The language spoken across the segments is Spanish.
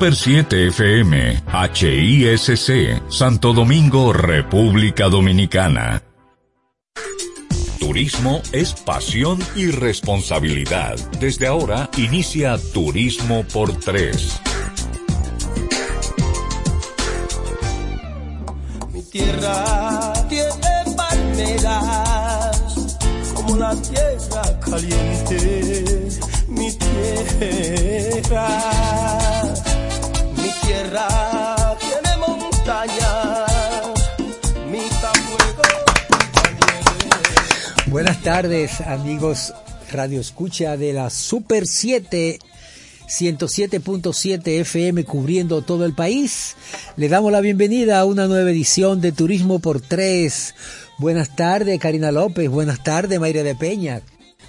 Super 7 FM, HISC, Santo Domingo, República Dominicana. Turismo es pasión y responsabilidad. Desde ahora inicia Turismo por Tres. Mi tierra tiene palmeras como la tierra caliente. Mi tierra, Buenas tardes, amigos Radio Escucha de la Super 7 107.7 FM cubriendo todo el país. Le damos la bienvenida a una nueva edición de Turismo por Tres. Buenas tardes, Karina López. Buenas tardes, Mayra de Peña.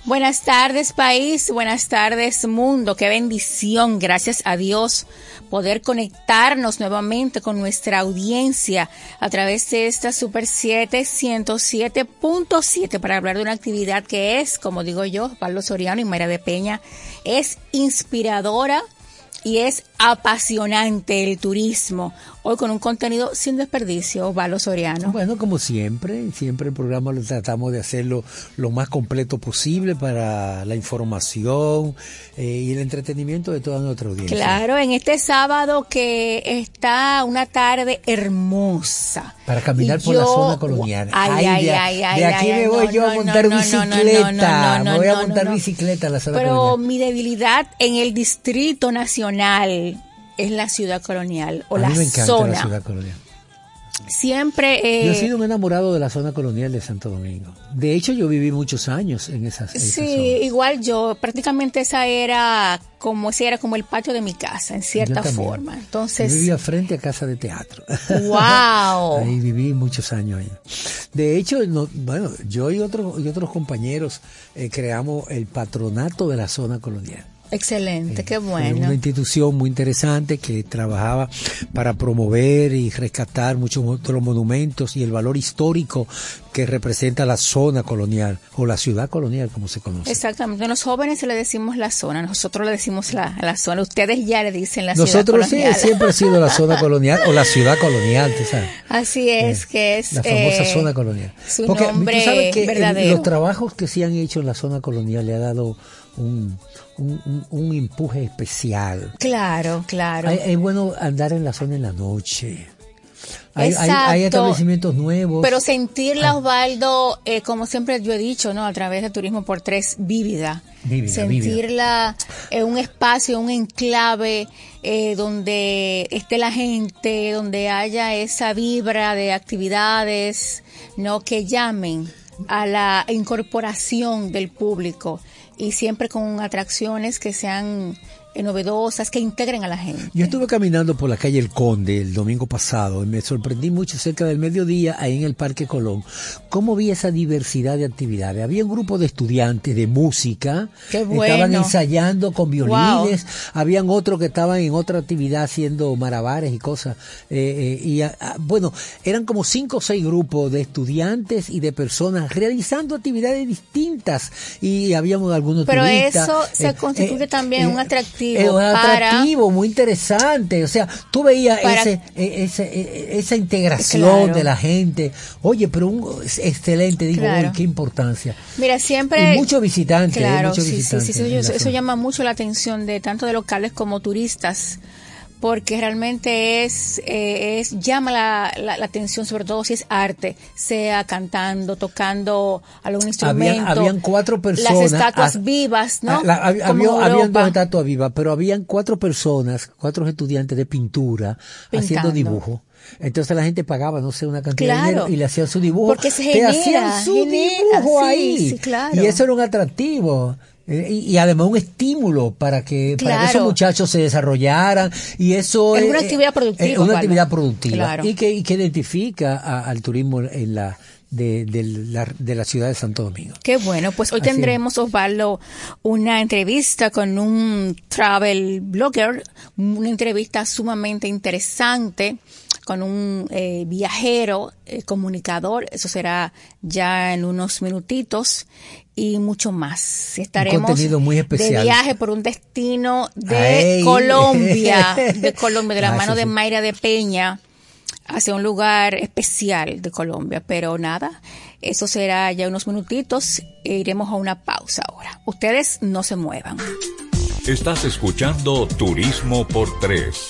Buenas tardes país, buenas tardes mundo, qué bendición, gracias a Dios poder conectarnos nuevamente con nuestra audiencia a través de esta Super 7 107.7 para hablar de una actividad que es, como digo yo, Pablo Soriano y Mayra de Peña, es inspiradora y es apasionante el turismo. Hoy con un contenido sin desperdicio, Valo Soriano. Bueno, como siempre, siempre el programa lo tratamos de hacerlo lo más completo posible para la información eh, y el entretenimiento de toda nuestra audiencia. Claro, en este sábado que está una tarde hermosa. Para caminar Y por la zona colonial. Ay, ay, ay, ay, de aquí ay, me voy no, yo a montar no, bicicleta. no, me voy a montar bicicleta a la zona Pero colonial. mi debilidad en el Distrito Nacional es la ciudad colonial o a la mí me encanta zona. la ciudad colonial. Siempre. Yo he eh, sido un enamorado de la zona colonial de Santo Domingo. De hecho, yo viví muchos años en esa, esa Sí, zona. igual yo, prácticamente esa era como ese era como el patio de mi casa, en cierta Yo forma. Yo Entonces, vivía frente a casa de teatro. wow. Ahí viví muchos años ahí. De hecho, no- bueno, yo y otros y otros compañeros eh, creamos el patronato de la zona colonial. Excelente, qué Fue bueno. Una institución muy interesante que trabajaba para promover y rescatar muchos otros monumentos y el valor histórico que representa la zona colonial o la ciudad colonial, como se conoce. Exactamente. Los jóvenes le decimos la zona, nosotros le decimos la, la zona. Ustedes ya le dicen la Nosotros ciudad sí, colonial. siempre ha sido la zona colonial o la ciudad colonial, tú sabes. Así es, que es La famosa eh, zona colonial. Su Porque nombre tú sabes que verdadero. los trabajos que se han hecho en la zona colonial le ha dado un, un, un- un empuje especial. Claro, claro. Es bueno andar en la zona en la noche. Hay, hay- establecimientos nuevos. Pero sentirla, Osvaldo, eh, como siempre yo he dicho, ¿no? A través de Turismo por Tres, vívida. Vívida, sentirla en un espacio, un enclave eh, donde esté la gente, donde haya esa vibra de actividades, ¿no? Que llamen a la incorporación del público y siempre con atracciones que sean novedosas, que integren a la gente. Yo estuve caminando por la calle El Conde el domingo pasado y me sorprendí mucho cerca del mediodía ahí en el Parque Colón. Cómo vi esa diversidad de actividades. Había un grupo de estudiantes de música. Qué Estaban ensayando con violines. Habían otros que estaban en otra actividad haciendo malabares y cosas. Eh, eh, y ah, ah, bueno, eran como cinco o seis grupos de estudiantes y de personas realizando actividades distintas. Y habíamos algunos Pero turistas. eso se Eh, constituye eh, también un atractivo es un para- atractivo muy interesante. O sea, tú veías Para- ese, e- ese- e- esa integración Claro. de la gente. Oye, pero un es excelente, digo, Claro. uy, qué importancia. Mira, siempre... Y muchos visitantes, ¿eh? Claro, muchos sí, sí, visitantes sí, eso, eso llama mucho la atención de tanto de locales como turistas, porque realmente es, eh, es llama la, la, la atención, sobre todo si es arte, sea cantando, tocando algún instrumento. Habían, habían cuatro personas. Las estatuas ah, vivas, ¿no? ah, la- hab- Como había- habían dos estatuas vivas, pero habían cuatro personas, cuatro estudiantes de pintura haciendo dibujo. Entonces la gente pagaba, no sé, una cantidad de dinero y le hacían su dibujo. Porque se Te genera, hacían su genera, dibujo sí, ahí. sí, claro. Y eso era un atractivo. Eh, Y, y además un estímulo para que, para que esos muchachos se desarrollaran y eso Es una eh, actividad productiva, es una actividad productiva Claro. y que, y que identifica a- al turismo en la de, de la, de la ciudad de Santo Domingo. Qué bueno, pues hoy Así tendremos, Osvaldo, una entrevista con un travel blogger, una entrevista sumamente interesante con un eh, viajero, eh, comunicador, eso será ya en unos minutitos y mucho más. Estaremos de viaje por un destino de Colombia, de Colombia, de la mano de Mayra de Peña, hacia un lugar especial de Colombia. Pero nada, eso será ya unos minutitos e iremos a una pausa ahora. Ustedes no se muevan. Estás escuchando Turismo por Tres.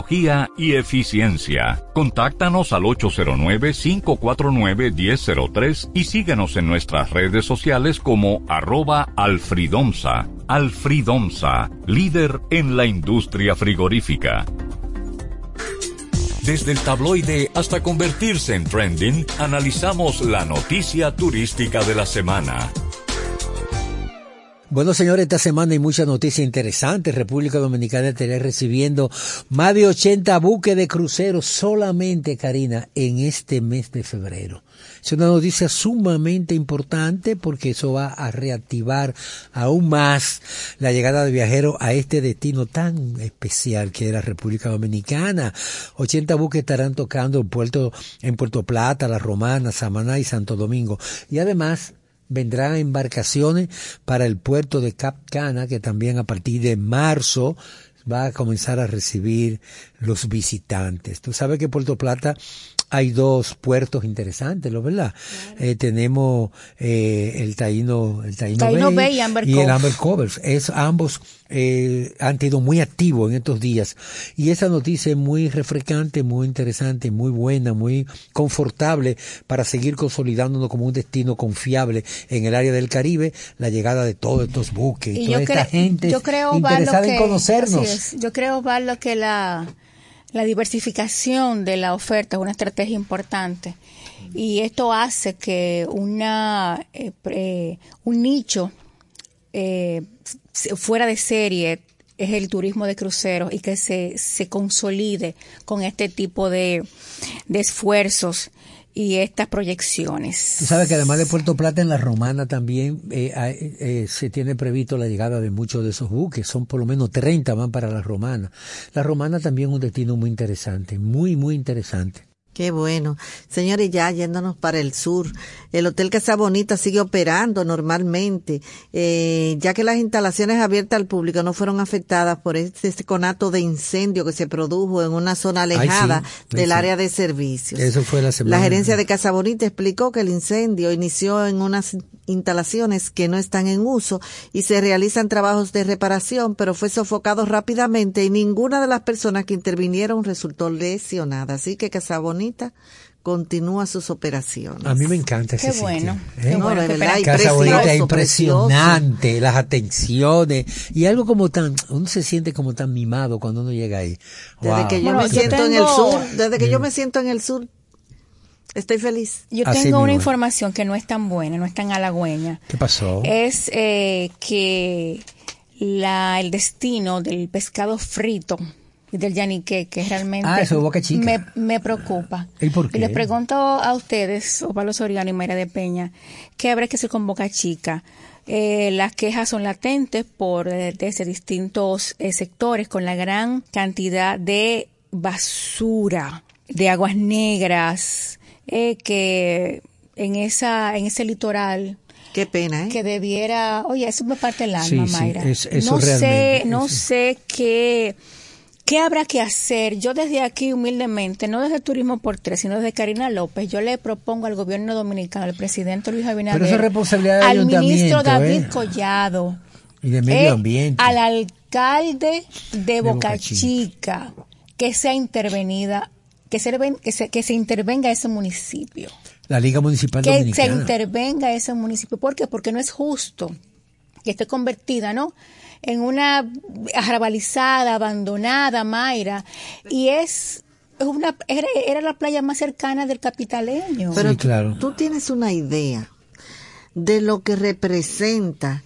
y eficiencia. Contáctanos al 809-549-1003 y síguenos en nuestras redes sociales como arroba alfridomsa. Alfridomsa, líder en la industria frigorífica. Desde el tabloide hasta convertirse en trending, analizamos la noticia turística de la semana. Bueno, señores, esta semana hay muchas noticias interesantes. República Dominicana estará recibiendo más de 80 buques de cruceros solamente, Karina, en este mes de febrero. Es una noticia sumamente importante porque eso va a reactivar aún más la llegada de viajeros a este destino tan especial que es la República Dominicana. 80 buques estarán tocando Puerto, en Puerto Plata, La Romana, Samaná y Santo Domingo. Y además, vendrán embarcaciones para el puerto de Cap Cana, que también a partir de marzo va a comenzar a recibir los visitantes. Tú sabes que Puerto Plata hay dos puertos interesantes, ¿lo verdad? Eh, tenemos eh, el Taíno, el Taíno, Bay, y, el Amber Covers. Es, ambos eh, han sido muy activos en estos días. Y esa noticia es muy refrescante, muy interesante, muy buena, muy confortable para seguir consolidándonos como un destino confiable en el área del Caribe, la llegada de todos estos buques y, toda esta gente yo creo, interesada en conocernos. Yo creo, Valdo, que la la diversificación de la oferta es una estrategia importante. Y esto hace que una eh, un nicho eh, fuera de serie es el turismo de cruceros y que se, se consolide con este tipo de, de esfuerzos y estas proyecciones. Tú sabes que además de Puerto Plata en la Romana también eh, eh, se tiene previsto la llegada de muchos de esos buques, son por lo menos 30 van para la Romana. La Romana también es un destino muy interesante, muy, muy interesante. Qué bueno. Señores, ya yéndonos para el sur, el Hotel Casa Bonita sigue operando normalmente, eh, ya que las instalaciones abiertas al público no fueron afectadas por este, este conato de incendio que se produjo en una zona alejada del área de servicios. Eso fue la semana. La gerencia de Casa Bonita explicó que el incendio inició en unas instalaciones que no están en uso y se realizan trabajos de reparación, pero fue sofocado rápidamente y ninguna de las personas que intervinieron resultó lesionada. Así que Casa Bonita continúa sus operaciones. A mí me encanta ese qué bueno, ¿eh? Qué bueno, Casa Bonita impresionante, las atenciones y algo como tan, uno se siente como tan mimado cuando uno llega ahí. Desde que yo me siento en el sur, desde que yo mm. me siento en el sur, Estoy feliz. Yo tengo una información que no es tan buena, no es tan halagüeña. ¿Qué pasó? Es eh, que la, el destino del pescado frito del yanique, que realmente ah, eso, boca chica. Me, me, preocupa. ¿Y por qué? Y les pregunto a ustedes, Pablo Soriano y María de Peña, ¿qué habrá que hacer con boca chica? Eh, las quejas son latentes por eh, desde distintos eh, sectores con la gran cantidad de basura, de aguas negras, eh, que en esa en ese litoral Qué pena, ¿eh? Que debiera, oye, eso me parte el alma, Mayra. no sé, no sé qué, qué habrá que hacer. Yo desde aquí, humildemente, no desde Turismo por Tres, sino desde Karina López, yo le propongo al gobierno dominicano, al presidente Luis Abinader, responsabilidad al ministro David ¿eh? Collado, y de medio ambiente, al alcalde de, Boca, Chica, que sea intervenida que se, que se, que se intervenga ese municipio. La Liga Municipal que se intervenga ese municipio. ¿Por qué? Porque no es justo que esté convertida, ¿no? En una arrabalizada, abandonada, Mayra, y es una era, era la playa más cercana del capitaleño. Pero Sí, claro. tú tienes una idea de lo que representa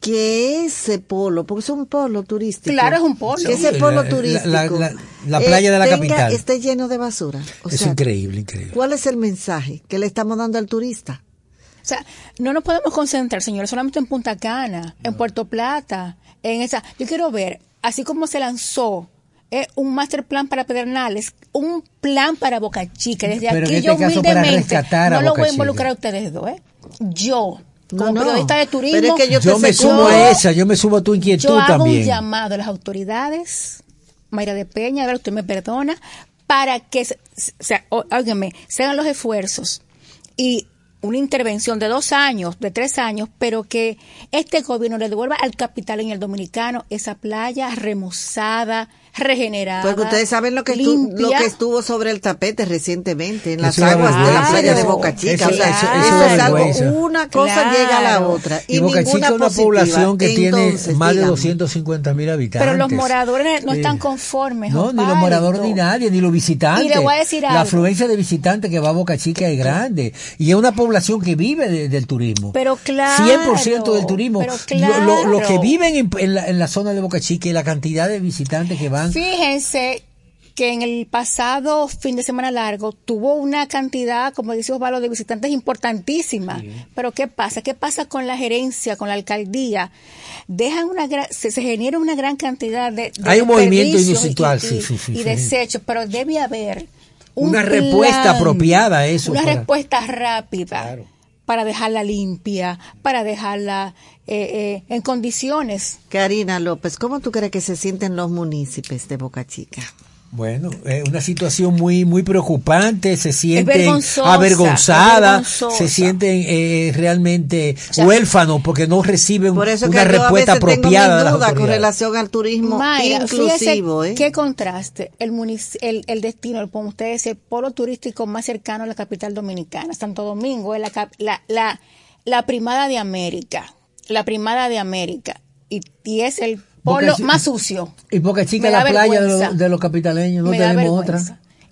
que ese polo, porque es un polo turístico. Claro, es un polo. Que ese polo la- turístico. la- la- la playa de la tenga- capital. Esté lleno de basura. O es sea, increíble, increíble. ¿Cuál es el mensaje que le estamos dando al turista? O sea, no nos podemos concentrar, señores, solamente en Punta Cana, en Puerto Plata, en esa. Yo quiero ver, así como se lanzó eh, un master plan para Pedernales, un plan para Boca Chica. Desde Pero en aquí este yo humildemente no lo voy a involucrar a ustedes dos, ¿eh? Yo, como No, no. periodista de turismo, Pero es que yo me sumo a esa, yo me sumo a tu inquietud yo hago también. un llamado a las autoridades, Mayra de Peña, a ver, usted me perdona, para que, o sea, óigame, se hagan los esfuerzos y una intervención de dos años, de tres años, pero que este gobierno le devuelva al capital en el dominicano esa playa remozada, regenerada. Porque ustedes saben lo que, estu- limpia. lo que estuvo sobre el tapete recientemente en las Eso aguas de la playa de. Boca Chica. Eso- o sea, eso- eso eso es algo, una cosa Claro. llega a la otra. Y, Y Boca Chica es una positiva. población que Entonces, tiene más de dígame. 250 mil habitantes. Pero los moradores no están conformes. No, ni los moradores ni nadie, ni los visitantes. Y le voy a decir La algo. afluencia de visitantes que va a Boca Chica es grande. Y es una población que vive de- del turismo. Pero claro, 100% del turismo. pero Lo- lo- Los que viven en, en la, en la zona de Boca Chica y la cantidad de visitantes que van. Fíjense que en el pasado fin de semana largo tuvo una cantidad, como dice Osvaldo, de visitantes importantísima. Pero ¿qué pasa? ¿Qué pasa con la gerencia, con la alcaldía? Dejan una gran, se, se genera una gran cantidad de, de Hay un movimiento inusual, y, sí, y- sí, sí, y desechos, pero debe haber un Una respuesta apropiada a eso Una para- respuesta rápida. Claro. Para dejarla limpia, para dejarla eh, eh, en condiciones. Karina López, ¿cómo tú crees que se sienten los municipios de Boca Chica? Bueno, es una situación muy muy preocupante, se sienten vergonzosa. se sienten eh, realmente sea, huérfanos porque no reciben Por eso una que yo a respuesta veces tengo apropiada las duda con relación al turismo Mayra, inclusivo. ¿eh? qué contraste. El, el, el destino, como ustedes, el polo turístico más cercano a la capital dominicana, Santo Domingo, es la, cap- la, la, la primada de América. La primada de América. Y, y es el polo Chi- más sucio. Y Boca Chica la playa de, los- de los capitaleños, no Me tenemos otra.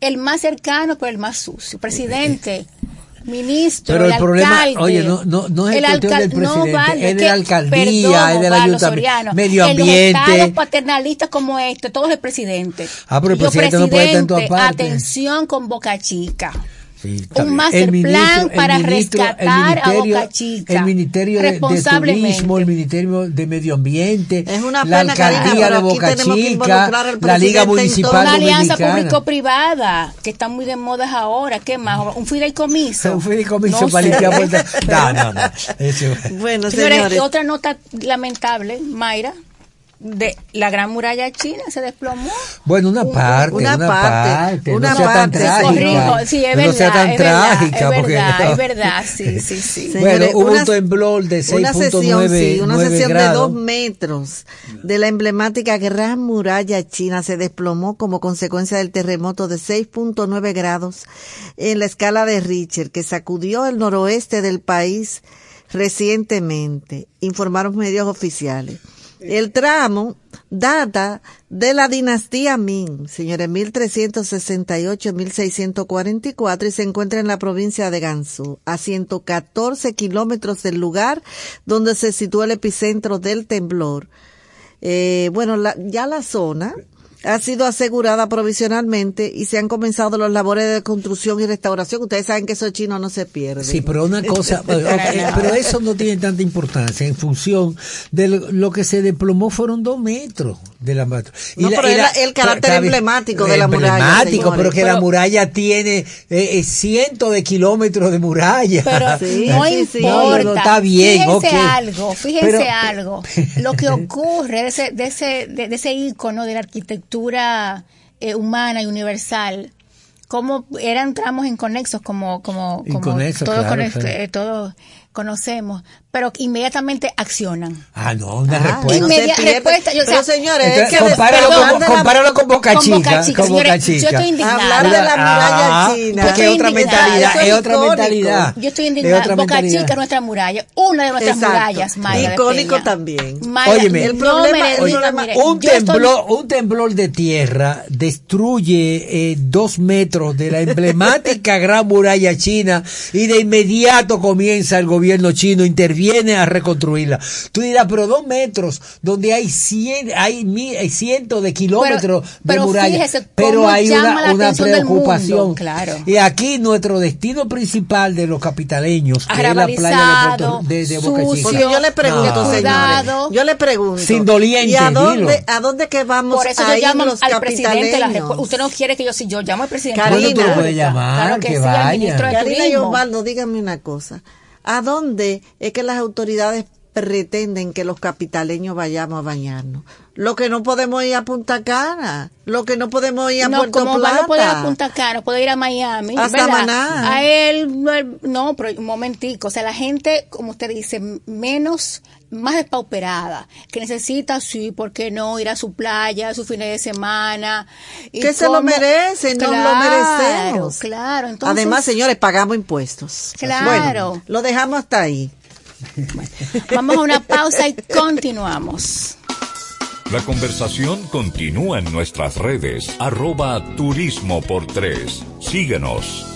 El más cercano, pero el más sucio. Presidente, ministro, Pero el problema, alcalde, oye, no, no, no es el cuestión del presidente, no vale, es de la alcaldía, perdón, es del ayuntamiento, medio En los ambiente. estados paternalistas como este, todo es el presidente. Ah, pero el yo, presidente no puede estar en todas partes. Atención con Boca Chica. Sí, Un master El ministro- plan el para ministro- el rescatar a Boca Chica. El Ministerio de, de. Turismo, el Ministerio de Medio Ambiente, Es una la Alcaldía de Boca Chica, la Liga Municipal. Una alianza público-privada, que está muy de moda ahora. ¿Qué más? ¿Un fideicomiso? Un fideicomiso No para limpiar puertas. No, no, no. Eso- Bueno, Señores, señores. otra nota lamentable, Mayra, de la gran muralla china se desplomó. Bueno, una parte, una una, parte, parte, una no sea tan parte. trágica. Sí, es no verdad, sea tan es verdad, trágica. es porque- verdad, es verdad, sí, sí, sí. Sí. Bueno, Señores, hubo una- un temblor de Una sesión, 6.9 sí, una sesión de dos metros de la emblemática Gran Muralla China se desplomó como consecuencia del terremoto de 6.9 grados en la escala de Richter que sacudió el noroeste del país recientemente, informaron medios oficiales. El tramo data de la dinastía Ming, señores, 1368-1644 y se encuentra en la provincia de Gansu, a 114 kilómetros del lugar donde se sitúa el epicentro del temblor. Eh, bueno, la- ya la zona ha sido asegurada provisionalmente y se han comenzado las labores de construcción y restauración. Ustedes saben que esos chinos no se pierden. Sí, pero una cosa, eh, pero eso no tiene tanta importancia en función de lo, lo que se desplomó fueron dos metros de la mat- No, pero es la- el carácter emblemático de la muralla, Emblemático, pero que la muralla tiene eh, eh, cientos de kilómetros de muralla. Pero Sí, no sí, importa. No, no, está bien, Fíjense algo, fíjense Pero- algo. Lo que ocurre de ese, de ese, de, de ese ícono de la arquitectura eh, humana y universal, como eran tramos inconexos, como, como, como todo, claro, claro. eh, todo conocemos, pero inmediatamente accionan. Ah, no, una Ah, respuesta. no se Inmedia- pierde. respuesta, yo, o Pero sea, señores, es Entonces, que compáralo, después con, compáralo con Boca Con Chica. Boca Chica, con Boca señores, yo Chica. estoy indignada. Hablar de la muralla Ah, china. Porque Yo es otra mentalidad, es es otra mentalidad. Yo estoy Es indignada. otra Boca. Chica es nuestra muralla, una de nuestras Exacto. murallas, Mayra Icónico también. Mayra, Óyeme, el no problema- diga, problema- mire, Un yo estoy- temblor, un temblor de tierra destruye eh, dos metros de la emblemática Gran Muralla China y de inmediato comienza el gobierno chino, interviene a reconstruirla. Tú dirás, pero dos metros, donde hay cien, hay, mi- hay cientos de kilómetros pero de muralla, fíjese pero hay llama una, la una del mundo, preocupación. claro. Y aquí nuestro destino principal de los capitaleños, que es la playa de, Puerto, de, de Boca sucio, Chica. Yo le pregunto, No. señores, Cuidado. yo le pregunto. Sin doliente, ¿Y a dónde, dilo. a dónde que vamos Por eso a yo ir llamo los al presidente de la. Usted no quiere que yo, si yo llamo al presidente Karina. Bueno, tú lo puedes llamar, claro que, que sí, vaya. al ministro de Karina y Turismo. Osvaldo, díganme una cosa. ¿A dónde es que las autoridades pretenden que los capitaleños vayamos a bañarnos? Lo que no podemos ir a Punta Cana, lo que no podemos ir a no, Puerto como Plata. no puede ir a Punta Cana, puede ir a Miami. A ¿verdad? Samaná. A él, no, él- no, pero un momentico. O sea, la gente, como usted dice, menos, más despauperada, que necesita, sí, ¿por qué no? Ir a su playa, a su fin de semana. y Que se lo merecen, nos lo Claro, merecemos. Claro, entonces. Además, señores, pagamos impuestos. Claro. Bueno, lo dejamos hasta ahí. Vamos a una pausa y continuamos. La conversación continúa en nuestras redes, arroba turismo por tres. Síguenos.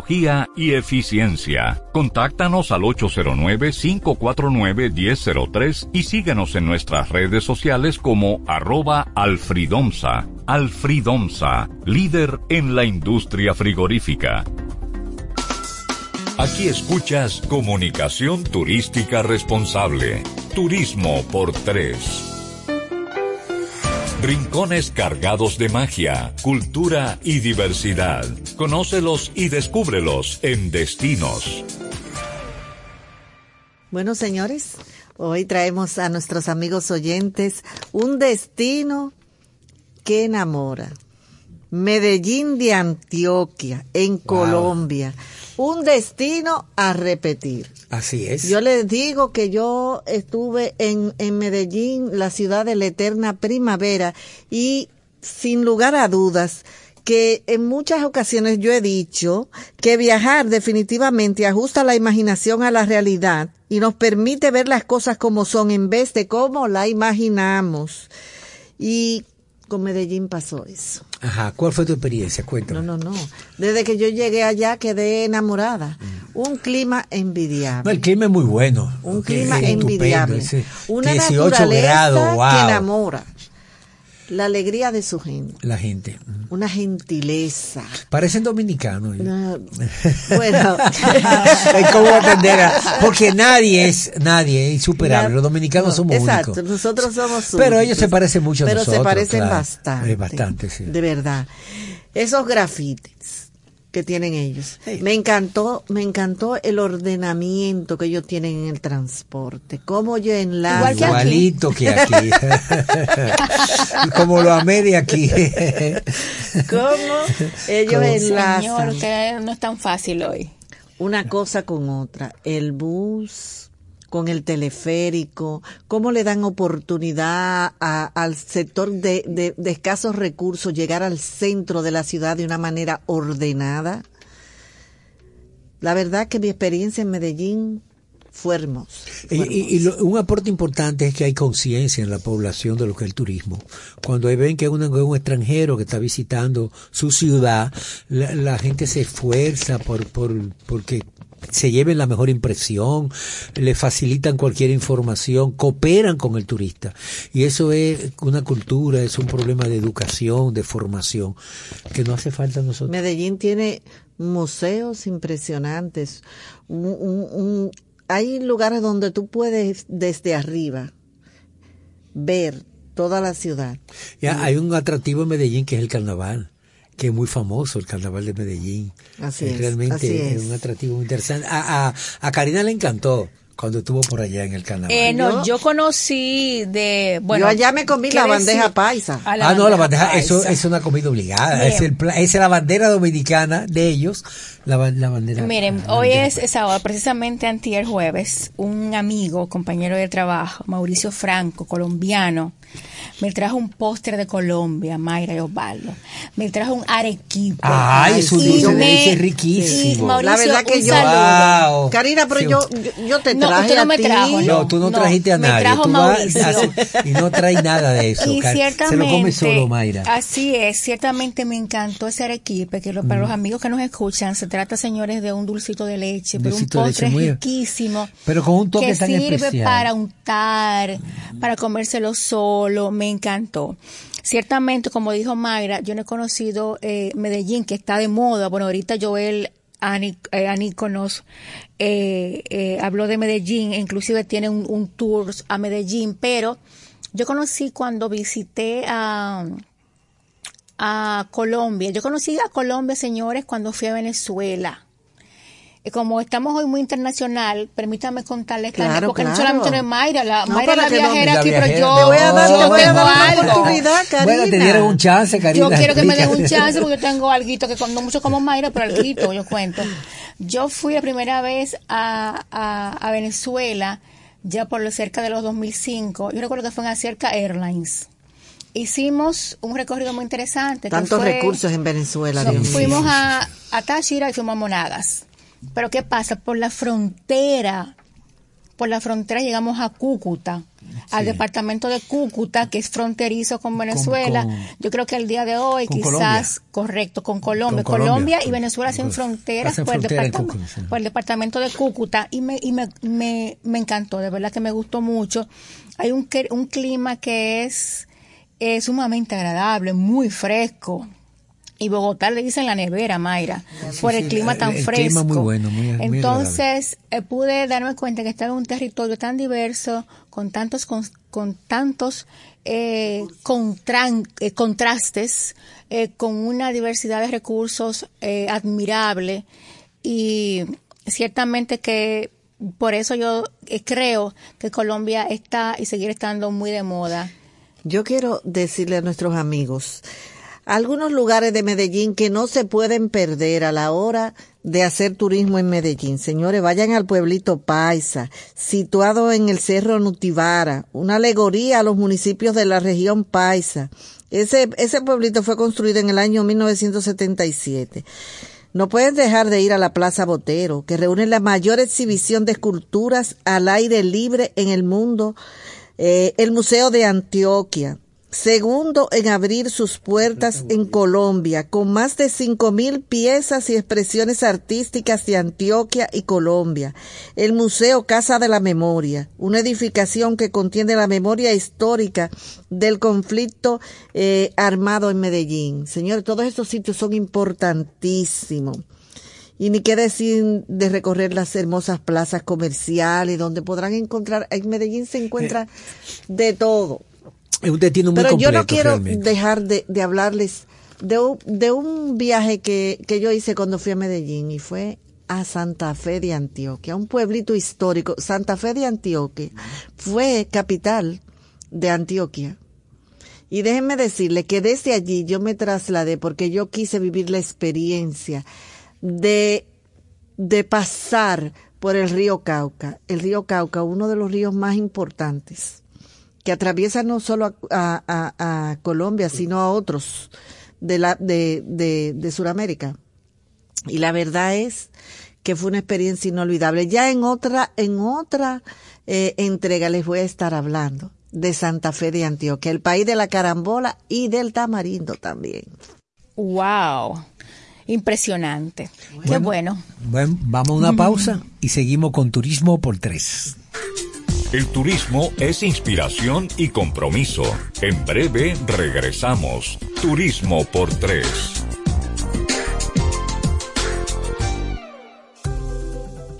y eficiencia. Contáctanos al 809-549-1003 y síguenos en nuestras redes sociales como arroba alfridomsa. Alfridomsa, líder en la industria frigorífica. Aquí escuchas Comunicación Turística Responsable. Turismo por tres. Rincones cargados de magia, cultura y diversidad. Conócelos y descúbrelos en Destinos. Bueno, señores, hoy traemos a nuestros amigos oyentes un destino que enamora. Medellín de Antioquia, en Colombia. Un destino a repetir. Así es. Yo les digo que yo estuve en, en Medellín, la ciudad de la eterna primavera, y sin lugar a dudas, que en muchas ocasiones yo he dicho que viajar definitivamente ajusta la imaginación a la realidad y nos permite ver las cosas como son en vez de como la imaginamos. Y con Medellín pasó eso. Ajá, ¿cuál fue tu experiencia? Cuéntame. No, no, no. Desde que yo llegué allá quedé enamorada. Un clima envidiable. No, el clima es muy bueno. Un clima es envidiable. Una 18 naturaleza grados, que enamora. La alegría de su gente. La gente. Una gentileza. Parecen dominicanos. Una- bueno, atender a- porque nadie es nadie es insuperable. Los dominicanos No, somos exacto, únicos. nosotros somos Pero ellos se parecen mucho a Pero nosotros. se parecen claro. bastante. Es bastante, sí. De verdad. Esos grafites que tienen ellos. Sí. Me encantó, me encantó el ordenamiento que ellos tienen en el transporte. Cómo yo enlazo. Que aquí. Igualito que aquí. como lo amé de aquí. cómo ellos enlazan. Señor, usted no es tan fácil hoy. una cosa con otra. El bus con el teleférico, cómo le dan oportunidad a- al sector de, de- de escasos recursos llegar al centro de la ciudad de una manera ordenada. La verdad que mi experiencia en Medellín fue hermosa. fue Y, y- y hermosa. lo- un aporte importante es que hay conciencia en la población de lo que es el turismo. Cuando ven que es un, un extranjero que está visitando su ciudad, la, la gente se esfuerza por, por porque se lleven la mejor impresión, le facilitan cualquier información, cooperan con el turista. Y eso es una cultura, es un problema de educación, de formación, que no hace falta a nosotros. Medellín tiene museos impresionantes. hay lugares donde tú puedes desde arriba ver toda la ciudad. Ya, hay un atractivo en Medellín que es el carnaval que es muy famoso el carnaval de Medellín. Así es. Realmente es. un atractivo muy interesante. A, a, a Karina le encantó cuando estuvo por allá en el carnaval. Eh, no, yo, conocí de, bueno. Yo allá me comí la bandeja paisa. ah, no, la bandeja, eso es una comida obligada. Es, el, es la bandera dominicana de ellos, la, la bandera. Miren, hoy es sábado, precisamente antier jueves, un amigo, compañero de trabajo, Mauricio Franco, colombiano, me trajo un póster de Colombia, Mayra y Osvaldo. Me trajo un arequipe. Ay, eso dulce riquísimo. la verdad que yo. Wow. Karina, pero yo, yo, te traje. No, usted no me trajo. No, tú no, trajiste a nadie. Me trajo Mauricio. y no traes nada de eso. Y ciertamente, Se lo come solo, Mayra. Así es, ciertamente me encantó ese arequipe, que para los mm. amigos que nos escuchan, se trata, señores, de un dulcito de leche, pero un postre riquísimo. Pero con un toque que tan sirve para untar, para comérselo solo. Me encantó. Ciertamente, como dijo Mayra, yo no he conocido eh, Medellín, que está de moda. Bueno, ahorita Joel Aníconos eh, eh, habló de Medellín, inclusive tiene un, tour a Medellín, pero yo conocí cuando visité a Colombia. Yo conocí a Colombia, señores, cuando fui a Venezuela como estamos hoy muy internacional, permítame contarles que porque no solamente no es Mayra, la, Mayra es la viajera aquí, pero yo, te voy a dar, yo voy a dar una oportunidad, Karina. Bueno, te dieron un chance, Karina. Yo quiero que me den un chance porque yo tengo algo que no mucho como Mayra, pero algo yo cuento. Yo fui la primera vez a, a, a Venezuela ya por cerca de los 2005. Yo recuerdo que fue en Acerca Airlines hicimos un recorrido muy interesante. Tantos recursos en Venezuela. fuimos a, a Táchira y fuimos a Monagas. Pero ¿qué pasa? Por la frontera, por la frontera llegamos a Cúcuta, al departamento de Cúcuta, que es fronterizo con Venezuela. Yo creo que el día de hoy quizás, correcto, con Colombia. Colombia. y Venezuela hacen fronteras por, el departamento, de por el departamento de Cúcuta y, me, y me, me, me, encantó, de verdad que me gustó mucho. Hay un, un clima que es, es sumamente agradable, muy fresco y Bogotá le dicen la nevera, Mayra, por el clima tan fresco. Clima muy bueno, muy, Entonces eh, pude darme cuenta que estaba en un territorio tan diverso, con tantos con, tantos eh, eh contrastes, eh, con una diversidad de recursos admirable y ciertamente que por eso yo creo que Colombia está y seguir estando muy de moda. Yo quiero decirle a nuestros amigos algunos lugares de Medellín que no se pueden perder a la hora de hacer turismo en Medellín. Señores, vayan al pueblito Paisa, situado en el Cerro Nutibara, una alegoría a los municipios de la región Paisa. Ese, ese pueblito fue construido en el año 1977. No pueden dejar de ir a la Plaza Botero, que reúne la mayor exhibición de esculturas al aire libre en el mundo, eh, el Museo de Antioquia, segundo en abrir sus puertas en Colombia, con más de cinco mil piezas y expresiones artísticas de Antioquia y Colombia. El Museo Casa de la Memoria, una edificación que contiene la memoria histórica del conflicto eh, armado en Medellín. Señores, todos estos sitios son importantísimos. Y ni qué decir de recorrer las hermosas plazas comerciales donde podrán encontrar, en Medellín se encuentra de todo pero yo no quiero dejar de, hablarles de un, de un viaje que, que yo hice cuando fui a Medellín y fue a Santa Fe de Antioquia, un pueblito histórico. Santa Fe de Antioquia fue capital de Antioquia. Y déjenme decirle que desde allí yo me trasladé porque yo quise vivir la experiencia de, de pasar por el río Cauca. El río Cauca, uno de los ríos más importantes que atraviesa no solo a, Colombia, sino a otros de, la, de, de, Sudamérica. Y la verdad es que fue una experiencia inolvidable. Ya en otra, en otra eh, entrega les voy a estar hablando de Santa Fe de Antioquia, el país de la carambola y del tamarindo también. Wow. Impresionante. Qué bueno. Bueno, vamos a una pausa y seguimos con Turismo por Tres. El turismo es inspiración y compromiso. En breve regresamos. Turismo por tres.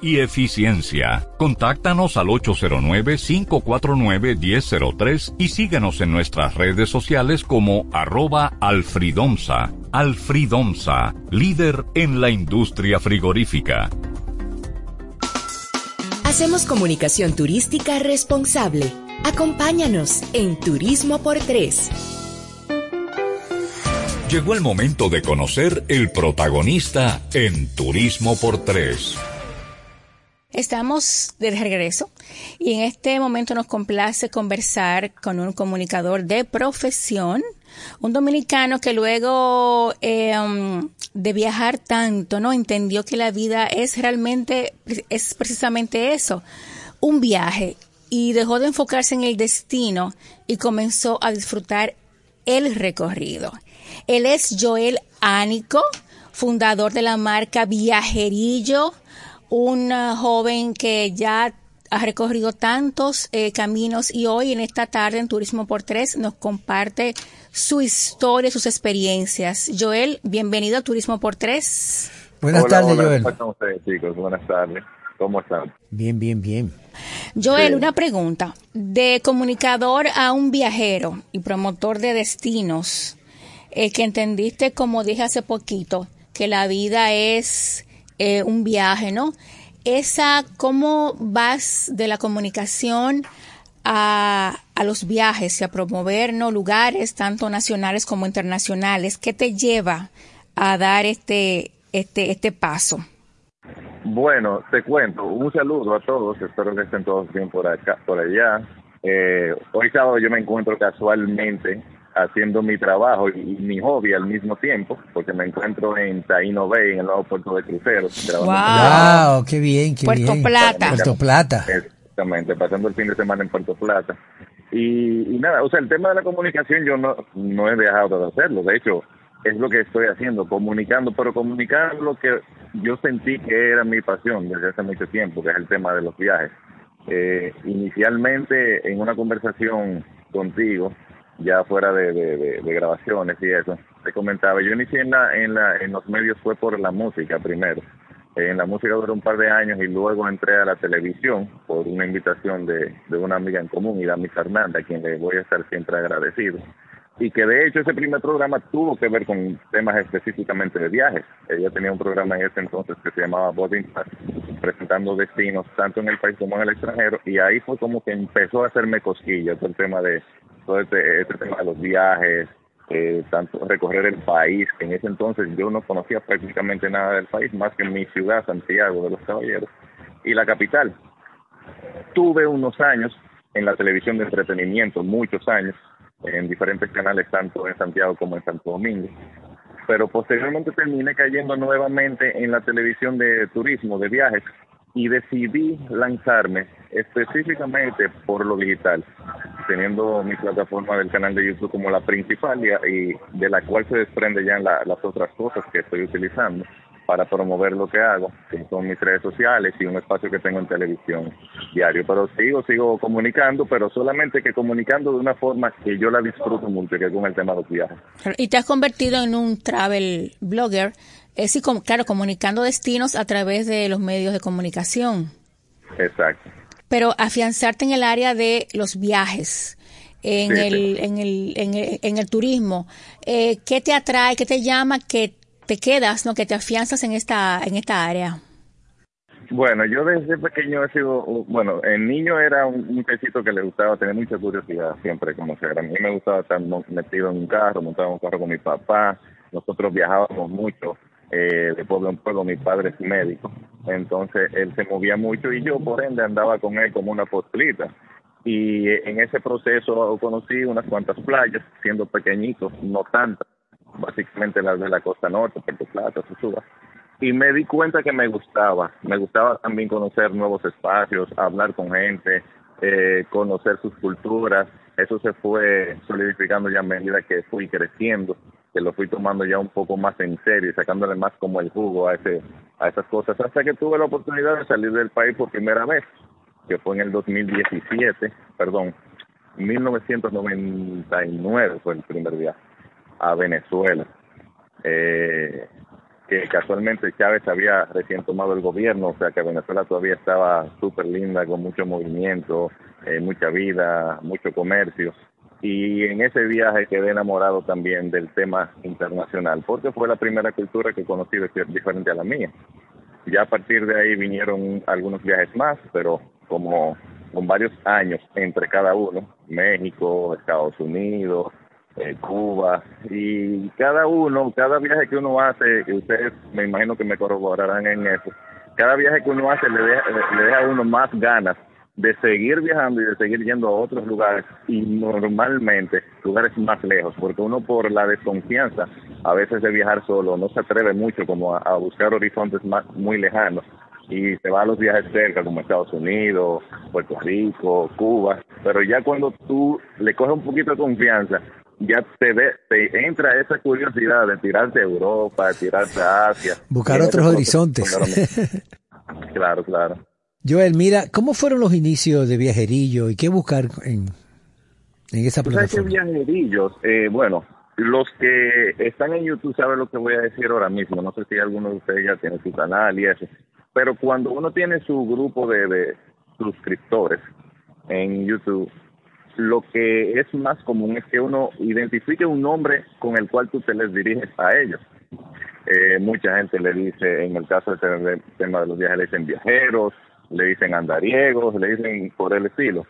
y eficiencia. Contáctanos al 809-549-1003 y síguenos en nuestras redes sociales como arroba alfridomsa. Alfridomsa, líder en la industria frigorífica. Hacemos comunicación turística responsable. Acompáñanos en Turismo por Tres. Llegó el momento de conocer el protagonista en Turismo por Tres. Estamos de regreso y en este momento nos complace conversar con un comunicador de profesión, un dominicano que luego um, de viajar tanto, ¿no? Entendió que la vida es realmente, es precisamente eso, un viaje y dejó de enfocarse en el destino y comenzó a disfrutar el recorrido. Él es Joel Ánico, fundador de la marca Viajerillo un joven que ya ha recorrido tantos eh, caminos y hoy en esta tarde en Turismo por Tres nos comparte su historia, sus experiencias. Joel, bienvenido a Turismo por Tres. Buenas tardes, Joel. ¿Cómo están chicos? Buenas tardes. ¿Cómo están? Bien, bien, bien. Joel, una pregunta. De comunicador a un viajero y promotor de destinos, eh, que entendiste, como dije hace poquito, que la vida es eh, un viaje, ¿no? Esa, ¿cómo vas de la comunicación a, a los viajes y a promover ¿no? lugares tanto nacionales como internacionales? ¿Qué te lleva a dar este, este, este paso? Bueno, te cuento, un saludo a todos, espero que estén todos bien por acá, por allá. Eh, hoy sábado yo me encuentro casualmente haciendo mi trabajo y, mi hobby al mismo tiempo, porque me encuentro en Taino Bay, en el nuevo puerto de cruceros. Wow, qué bien, qué Puerto bien. Plata. Puerto Plata. Exactamente, pasando el fin de semana en Puerto Plata. Y, nada, o sea, el tema de la comunicación yo no, no he dejado de hacerlo, de hecho, es lo que estoy haciendo, comunicando, pero comunicar lo que yo sentí que era mi pasión desde hace mucho tiempo, que es el tema de los viajes. Eh, inicialmente en una conversación contigo, ya fuera de, de, grabaciones y eso, te comentaba, yo inicié en, la, en, la, en los medios fue por la música primero. En la música duró un par de años y luego entré a la televisión por una invitación de, de una amiga en común, Idami Fernanda, a quien le voy a estar siempre agradecido. Y que de hecho ese primer programa tuvo que ver con temas específicamente de viajes. Ella tenía un programa en ese entonces que se llamaba Boarding Pass, presentando destinos tanto en el país como en el extranjero. Y ahí fue como que empezó a hacerme cosquillas el tema de todo este, este, tema de los viajes, eh, tanto recorrer el país, que en ese entonces yo no conocía prácticamente nada del país, más que mi ciudad, Santiago de los Caballeros, y la capital. Tuve unos años en la televisión de entretenimiento, muchos años, en diferentes canales, tanto en Santiago como en Santo Domingo. Pero posteriormente terminé cayendo nuevamente en la televisión de turismo, de viajes, y decidí lanzarme específicamente por lo digital, teniendo mi plataforma del canal de YouTube como la principal y, de la cual se desprende ya las otras cosas que estoy utilizando para promover lo que hago, que son mis redes sociales y un espacio que tengo en televisión diario. Pero sigo, sigo comunicando, pero solamente que comunicando de una forma que yo la disfruto mucho, que es con el tema de los viajes. Y te has convertido en un travel blogger es, claro, comunicando destinos a través de los medios de comunicación. Exacto. Pero afianzarte en el área de los viajes, en, el, En, el, en, el, turismo, eh, ¿qué te atrae, qué te llama, que te quedas, no, que te afianzas en esta, en esta área? Bueno, yo desde pequeño he sido, bueno, el niño era un muchachito que le gustaba tener mucha curiosidad siempre, como sea. A mí me gustaba estar metido en un carro, montaba un carro con mi papá, nosotros viajábamos mucho eh, de pueblo en pueblo, mi padre es médico, entonces él se movía mucho y yo por ende andaba con él como una postlita. Y en ese proceso conocí unas cuantas playas, siendo pequeñitos, no tantas, básicamente las de la costa norte, Puerto Plata, Suba. y me di cuenta que me gustaba. Me gustaba también conocer nuevos espacios, hablar con gente, eh, conocer sus culturas. Eso se fue solidificando ya a medida que fui creciendo, que lo fui tomando ya un poco más en serio y sacándole más como el jugo a, ese, a esas cosas, hasta que tuve la oportunidad de salir del país por primera vez, que fue en el 2017, perdón, 1999 fue el primer día a Venezuela. Eh, que casualmente Chávez había recién tomado el gobierno, o sea que Venezuela todavía estaba súper linda, con mucho movimiento, eh, mucha vida, mucho comercio. Y en ese viaje quedé enamorado también del tema internacional, porque fue la primera cultura que conocí diferente a la mía. Ya a partir de ahí vinieron algunos viajes más, pero como con varios años entre cada uno, México, Estados Unidos, eh, Cuba, y cada uno, cada viaje que uno hace, que ustedes me imagino que me corroborarán en eso, cada viaje que uno hace le deja, le deja a uno más ganas de seguir viajando y de seguir yendo a otros lugares y normalmente lugares más lejos, porque uno por la desconfianza a veces de viajar solo no se atreve mucho como a, buscar horizontes más, muy lejanos y se va a los viajes cerca como Estados Unidos, Puerto Rico, Cuba, pero ya cuando tú le coges un poquito de confianza ya te, ve, te entra esa curiosidad de tirarte a Europa, de tirarte a Asia. Buscar otros horizontes. claro, claro. Joel, mira, ¿cómo fueron los inicios de Viajerillo y qué buscar en, en esa plataforma? Viajerillos? Eh, bueno, los que están en YouTube saben lo que voy a decir ahora mismo. No sé si alguno de ustedes ya tiene su canal y eso. Pero cuando uno tiene su grupo de, de suscriptores en YouTube, lo que es más común es que uno identifique un nombre con el cual tú te les diriges a ellos. Eh, mucha gente le dice, en el caso del tema de los viajes, le dicen viajeros, le dicen andariegos, le dicen por el estilo.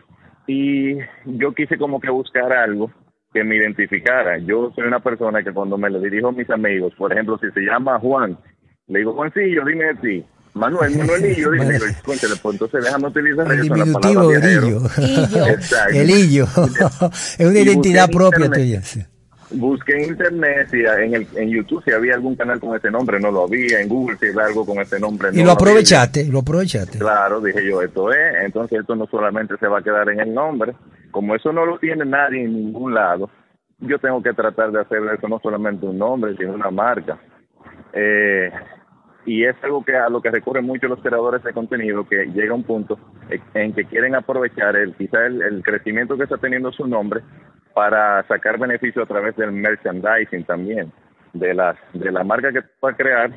Y yo quise como que buscar algo que me identificara. Yo soy una persona que cuando me lo dirijo a mis amigos, por ejemplo, si se llama Juan, le digo, Juancillo, dime de ti. Manuel, Manuelillo, dime, pues entonces déjame utilizar el diminutivo Illo. El Illo. es una identidad propia tuya. Busqué en internet, si en, el, en YouTube, si había algún canal con ese nombre, no lo había. En Google, si había algo con ese nombre. Y lo, aprovechaste, lo aprovechaste. Claro, dije yo, esto es. Entonces, esto no solamente se va a quedar en el nombre. Como eso no lo tiene nadie en ningún lado, yo tengo que tratar de hacer eso no solamente un nombre, sino una marca. Eh, y es algo que a lo que recurren muchos los creadores de contenido que llega un punto en que quieren aprovechar el quizá el, crecimiento que está teniendo su nombre para sacar beneficio a través del merchandising también de las de la marca que va a crear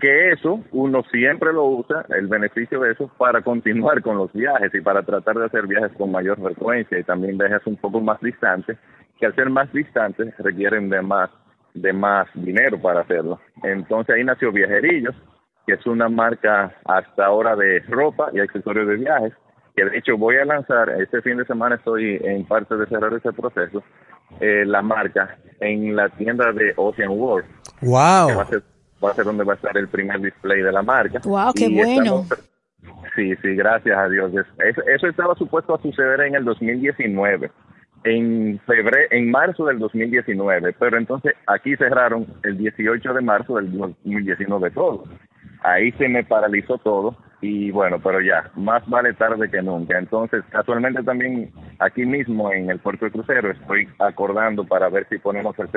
que eso uno siempre lo usa el beneficio de eso para continuar con los viajes y para tratar de hacer viajes con mayor frecuencia y también viajes un poco más distantes que al ser más distantes requieren de más de más dinero para hacerlo. Entonces ahí nació Viajerillos, que es una marca hasta ahora de ropa y accesorios de viajes, que de hecho voy a lanzar, este fin de semana estoy en parte de cerrar ese proceso, eh, la marca en la tienda de Ocean World. ¡Wow! va, a ser, va a ser donde va a estar el primer display de la marca. ¡Wow, qué bueno! sí, sí, gracias a Dios. Eso, eso estaba supuesto a suceder en el 2019 en febrero, en marzo del 2019, pero entonces aquí cerraron el 18 de marzo del 2019 todo. Ahí se me paralizó todo y bueno, pero ya, más vale tarde que nunca. Entonces, casualmente también aquí mismo en el puerto de crucero estoy acordando para ver si ponemos el,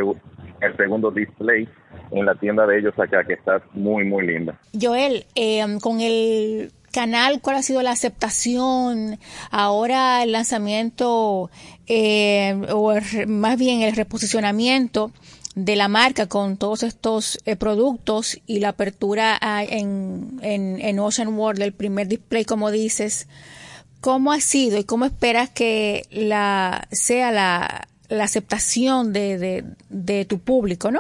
el segundo display en la tienda de ellos acá, que está muy, muy linda. Joel, eh, con el canal, cuál ha sido la aceptación, ahora el lanzamiento eh, o más bien el reposicionamiento de la marca con todos estos eh, productos y la apertura en, en, Ocean World, el primer display, como dices, ¿cómo ha sido y cómo esperas que la sea la, la aceptación de, de, de tu público, no?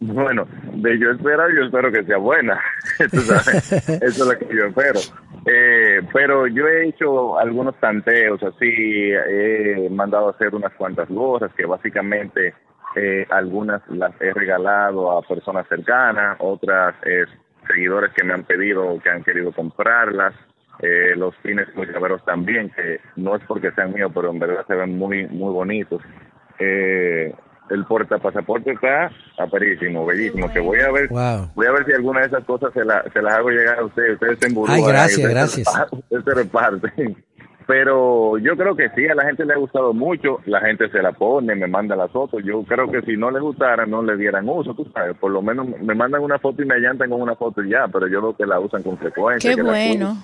Bueno, de yo espero, yo espero que sea buena. Eso es lo que yo espero. Eh, pero yo he hecho algunos tanteos así, he mandado a hacer unas cuantas gorras que básicamente eh, algunas las he regalado a personas cercanas, otras eh, seguidores que me han pedido, que han querido comprarlas. Eh, los fines muy llaveros también, que no es porque sean míos, pero en verdad se ven muy muy bonitos. Eh, el portapasaporte está aparísimo, bellísimo. Que voy a ver, voy a ver si alguna de esas cosas se, la, se las hago llegar a ustedes. Ustedes se Ay, gracias, gracias. Ustedes se reparten. Pero yo creo que sí, a la gente le ha gustado mucho, la gente se la pone, me manda las fotos. Yo creo que si no le gustara, no le dieran uso, tú sabes. Por lo menos me mandan una foto y me allantan con una foto y ya, pero yo creo que la usan con frecuencia. Qué bueno.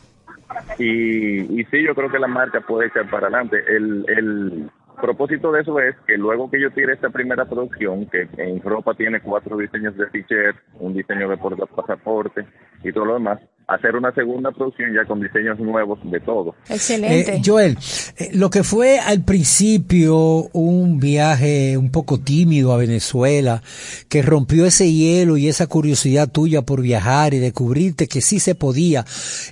Y, y sí, yo creo que la marca puede echar para adelante. El, el propósito de eso es que luego que yo tire esta primera producción, que en ropa tiene cuatro diseños de t-shirt, un diseño de pasaporte y todo lo demás, hacer una segunda producción ya con diseños nuevos de todo. Excelente. Eh, Joel, eh, lo que fue al principio un viaje un poco tímido a Venezuela, que rompió ese hielo y esa curiosidad tuya por viajar y descubrirte que sí se podía,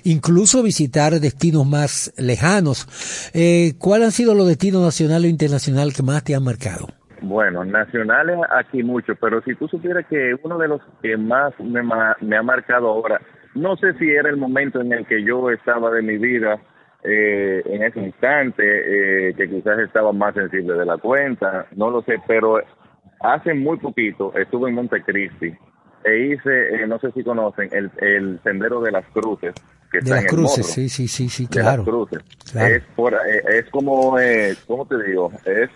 incluso visitar destinos más lejanos. Eh, ¿Cuáles han sido los destinos nacionales o internacionales que más te han marcado? Bueno, nacionales aquí mucho, pero si tú supieras que uno de los que más me, me ha marcado ahora no sé si era el momento en el que yo estaba de mi vida eh, en ese instante, eh, que quizás estaba más sensible de la cuenta, no lo sé, pero hace muy poquito estuve en Montecristi e hice, eh, no sé si conocen, el, el Sendero de las Cruces. Que de las Cruces, sí, sí, sí, sí, claro. De las Cruces. Es, por, es como, ¿cómo te digo? Es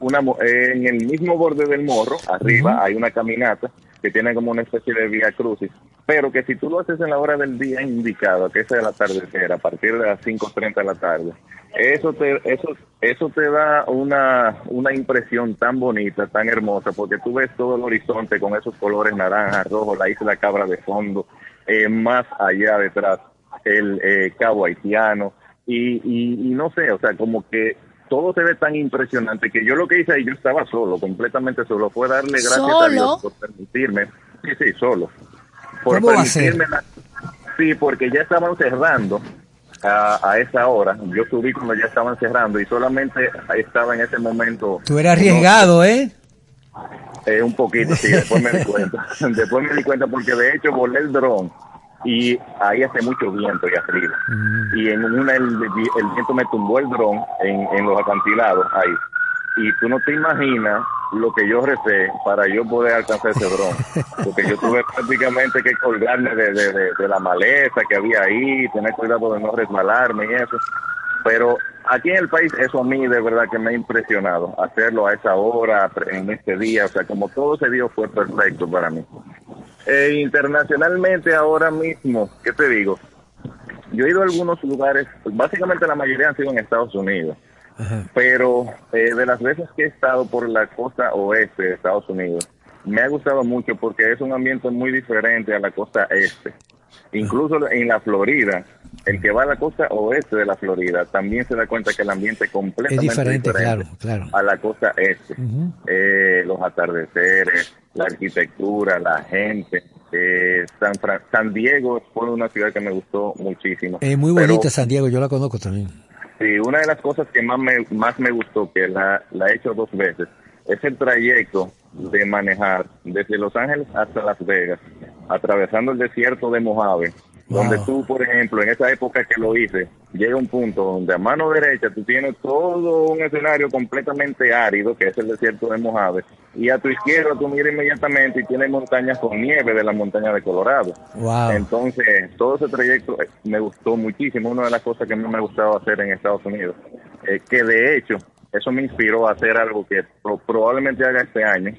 una en el mismo borde del morro, arriba, hay una caminata que tiene como una especie de vía crucis, pero que si tú lo haces en la hora del día indicado, que es el atardecer, a partir de las 5.30 de la tarde, eso te, eso, eso te da una, una impresión tan bonita, tan hermosa, porque tú ves todo el horizonte con esos colores naranja, rojo, la isla Cabra de fondo, eh, más allá detrás, el eh, Cabo Haitiano, y, y, y no sé, o sea, como que todo se ve tan impresionante que yo lo que hice ahí, yo estaba solo, completamente solo, fue darle gracias a Dios por permitirme, sí, sí, solo, por permitirme, sí, porque ya estaban cerrando a, a, esa hora, yo subí cuando ya estaban cerrando y solamente estaba en ese momento. Tú eras arriesgado, ¿eh? Eh, un poquito, sí, después me di cuenta. después me di cuenta porque de hecho volé el dron y ahí hace mucho viento y arriba. Mm. Y en una el, viento me tumbó el dron en, en los acantilados ahí. Y tú no te imaginas lo que yo recé para yo poder alcanzar ese dron. Porque yo tuve prácticamente que colgarme de, de, de, la maleza que había ahí, tener cuidado de no resbalarme y eso. Pero aquí en el país eso a mí de verdad que me ha impresionado. Hacerlo a esa hora, en este día, o sea, como todo se dio fue perfecto para mí. Eh, internacionalmente ahora mismo, ¿qué te digo? Yo he ido a algunos lugares, básicamente la mayoría han sido en Estados Unidos, pero eh, de las veces que he estado por la costa oeste de Estados Unidos, me ha gustado mucho porque es un ambiente muy diferente a la costa este. Incluso en la Florida, el que va a la costa oeste de la Florida también se da cuenta que el ambiente completamente es diferente, claro, claro. a la costa este. eh, los atardeceres, la arquitectura, la gente. Eh, San, San Diego fue una ciudad que me gustó muchísimo. Es muy bonita San Diego, yo la conozco también. Sí, una de las cosas que más me, más me gustó, que la, la he hecho dos veces, es el trayecto de manejar desde Los Ángeles hasta Las Vegas, atravesando el desierto de Mojave, donde tú, por ejemplo, en esa época que lo hice, llega un punto donde a mano derecha tú tienes todo un escenario completamente árido, que es el desierto de Mojave, y a tu izquierda tú miras inmediatamente y tienes montañas con nieve de la montaña de Colorado. Entonces, todo ese trayecto eh, me gustó muchísimo, una de las cosas que más me ha gustado hacer en Estados Unidos, eh, que de hecho, eso me inspiró a hacer algo que probablemente haga este año,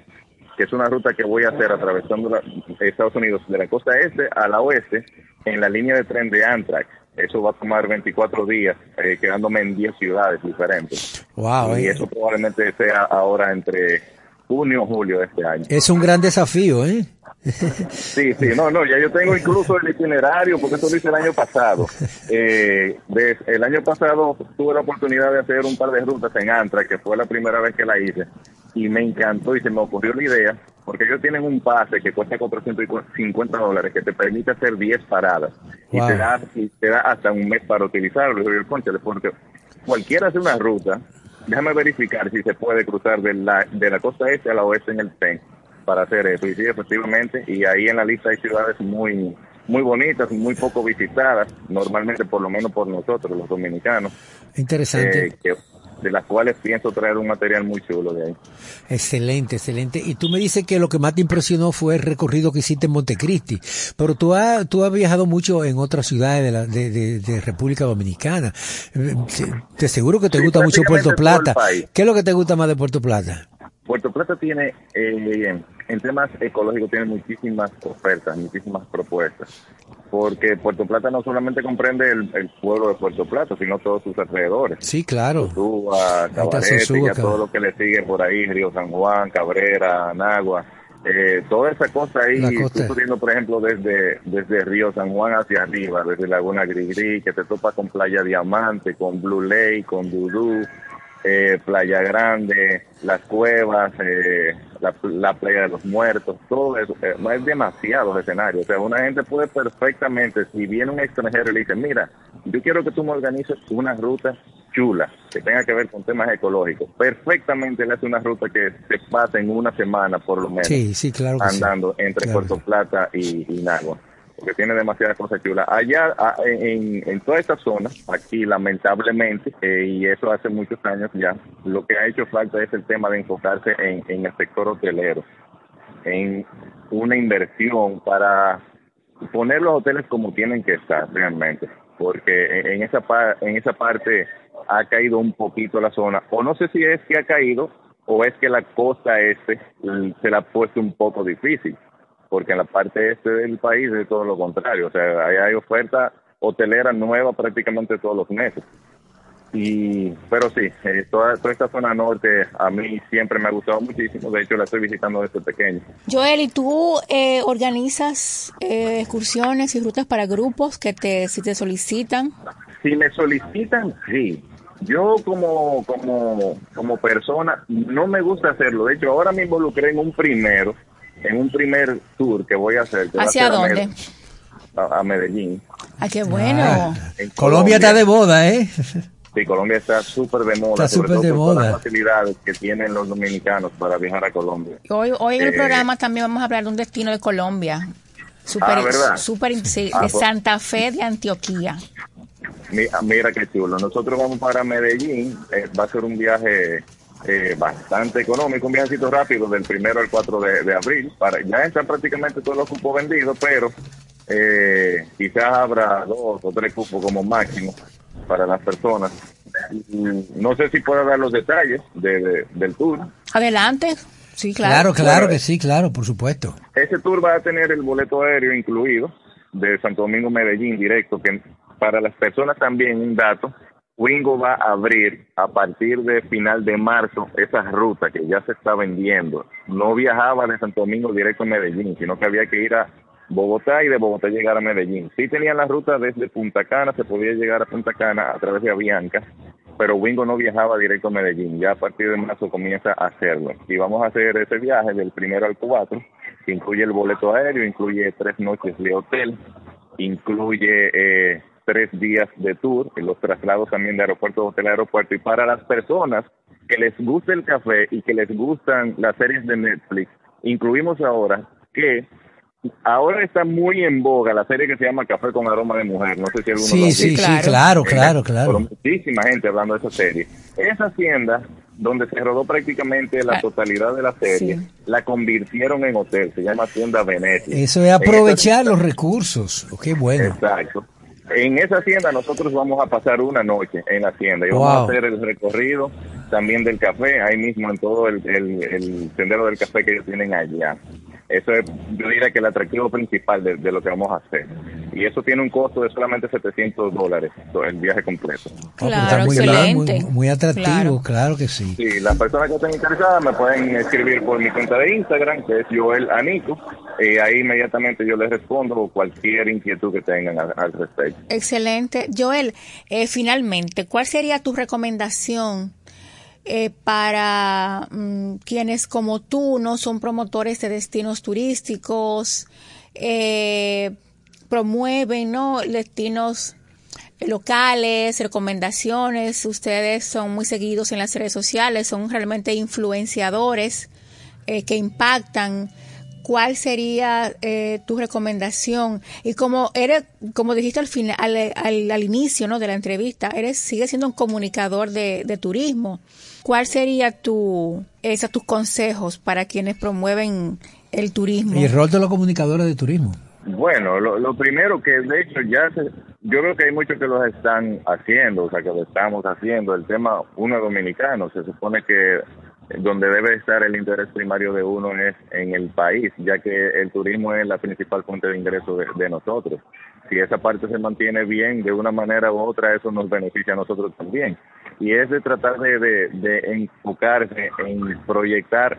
que es una ruta que voy a hacer atravesando Estados Unidos de la costa este a la oeste en la línea de tren de Amtrak. Eso va a tomar 24 días, eh, quedándome en 10 ciudades diferentes. Wow, y eh. eso probablemente sea ahora entre junio o julio de este año. Es un gran desafío, ¿eh? Sí, sí, no, no, ya yo tengo incluso el itinerario, porque eso lo hice el año pasado. Eh, el año pasado tuve la oportunidad de hacer un par de rutas en Antra, que fue la primera vez que la hice, y me encantó y se me ocurrió la idea, porque ellos tienen un pase que cuesta 450 dólares, que te permite hacer 10 paradas, y, te da, y te da hasta un mes para utilizarlo. Y yo, porque cualquiera hace una ruta, déjame verificar si se puede cruzar de la, de la costa este a la oeste en el tren para hacer eso. Y sí, efectivamente, y ahí en la lista hay ciudades muy muy bonitas, muy poco visitadas, normalmente por lo menos por nosotros, los dominicanos. Interesante. Eh, de las cuales pienso traer un material muy chulo de ahí. Excelente, excelente. Y tú me dices que lo que más te impresionó fue el recorrido que hiciste en Montecristi, pero tú has, tú has viajado mucho en otras ciudades de, la, de, de, República Dominicana. Te aseguro que te gusta mucho Puerto Plata. ¿Qué es lo que te gusta más de Puerto Plata? Puerto Plata tiene, eh, en temas ecológicos, tiene muchísimas ofertas, muchísimas propuestas porque Puerto Plata no solamente comprende el, pueblo de Puerto Plata, sino todos sus alrededores. Sí, claro. Sosúa, Cabarete, y a todo lo que le sigue por ahí, Río San Juan, Cabrera, Nagua. Eh, toda esa cosa ahí, subiendo, por ejemplo, desde, desde Río San Juan hacia arriba, desde Laguna Grigri, que te topa con Playa Diamante, con Blue Lake, con Dudú, eh, Playa Grande, las cuevas, eh, la, playa de los muertos, todo eso, eh, no es demasiado escenario. O sea, una gente puede perfectamente, si viene un extranjero y le dice, mira, yo quiero que tú me organices una ruta chula, que tenga que ver con temas ecológicos, perfectamente le hace una ruta que se pase en una semana por lo menos, sí, sí, claro andando entre Puerto Plata y, y Nagua porque tiene demasiadas cosas chulas. Allá, en, en toda esta zona, aquí lamentablemente, eh, y eso hace muchos años ya, lo que ha hecho falta es el tema de enfocarse en, el sector hotelero, en una inversión para poner los hoteles como tienen que estar realmente, porque en esa, en esa parte ha caído un poquito la zona, o no sé si es que ha caído o es que la costa este se la ha puesto un poco difícil porque en la parte este del país es todo lo contrario, o sea, hay, hay oferta hotelera nueva prácticamente todos los meses. Y, pero sí, eh, toda, toda, esta zona norte a mí siempre me ha gustado muchísimo, de hecho la estoy visitando desde pequeño. Joel, ¿y tú eh, organizas eh, excursiones y rutas para grupos que te, si te solicitan? Si me solicitan, sí. Yo como, como, como persona no me gusta hacerlo, de hecho ahora me involucré en un primero en un primer tour que voy a hacer. ¿Hacia dónde? A, Medellín. ¡Ay, qué bueno! Ah, Colombia, está de moda, ¿eh? Sí, Colombia está súper de moda. Está súper de moda. las facilidades que tienen los dominicanos para viajar a Colombia. Hoy, hoy en el eh, programa también vamos a hablar de un destino de Colombia. Super, ah, Super, sí, ah, de pues. Santa Fe de Antioquía. Mira, qué chulo. Nosotros vamos para Medellín. Eh, va a ser un viaje eh, bastante económico, un viajecito rápido del primero al 4 de, abril. Para, ya están prácticamente todos los cupos vendidos, pero eh, quizás habrá dos o tres cupos como máximo para las personas. No sé si puedo dar los detalles del tour. Adelante. Sí, claro. Claro, claro que sí, claro, por supuesto. Ese tour va a tener el boleto aéreo incluido de Santo Domingo Medellín directo, que para las personas también un dato, Wingo va a abrir a partir de final de marzo esa ruta que ya se está vendiendo. No viajaba de Santo Domingo directo a Medellín, sino que había que ir a Bogotá y de Bogotá llegar a Medellín. Sí tenían la ruta desde Punta Cana, se podía llegar a Punta Cana a través de Avianca, pero Wingo no viajaba directo a Medellín. Ya a partir de marzo comienza a hacerlo. Y vamos a hacer ese viaje del primero al cuatro, que incluye el boleto aéreo, incluye tres noches de hotel, incluye... Eh, tres días de tour, y los traslados también de aeropuerto a hotel a aeropuerto. Y para las personas que les gusta el café y que les gustan las series de Netflix, incluimos ahora que ahora está muy en boga la serie que se llama Café con aroma de mujer. No sé si alguno sí, lo sí, sí, claro, claro, claro. muchísima gente hablando de esa serie. Esa hacienda donde se rodó prácticamente la ah, totalidad de la serie, la convirtieron en hotel, se llama Hacienda Venecia. Eso es aprovechar los recursos, qué bueno. Exacto. En esa hacienda nosotros vamos a pasar una noche en la hacienda y vamos a hacer el recorrido también del café, ahí mismo en todo el, el, sendero del café que ellos tienen allá. Eso es, yo diría que el atractivo principal de, lo que vamos a hacer. Y eso tiene un costo de solamente 700 dólares, el viaje completo. Claro, muy, excelente. Muy, atractivo, claro. que sí. Sí, las personas que estén interesadas me pueden escribir por mi cuenta de Instagram, que es Joel Anico, y ahí inmediatamente yo les respondo cualquier inquietud que tengan al, respecto. Excelente. Joel, eh, finalmente, ¿cuál sería tu recomendación? Eh, para mm, quienes como tú no son promotores de destinos turísticos, eh, promueven ¿no? destinos locales, recomendaciones, ustedes son muy seguidos en las redes sociales, son realmente influenciadores eh, que impactan ¿cuál sería eh, tu recomendación? Y como eres, como dijiste al final, al, al, inicio, ¿no? De la entrevista, eres, sigues siendo un comunicador de, de turismo. ¿Cuál sería tu, esa, tus consejos para quienes promueven el turismo? Y el rol de los comunicadores de turismo. Bueno, lo, lo primero que de hecho ya se, yo creo que hay muchos que los están haciendo, o sea, que lo estamos haciendo. El tema uno dominicano, se supone que donde debe estar el interés primario de uno es en el país, ya que el turismo es la principal fuente de ingreso de, nosotros. Si esa parte se mantiene bien de una manera u otra, eso nos beneficia a nosotros también. Y es de tratar de, de, enfocarse en proyectar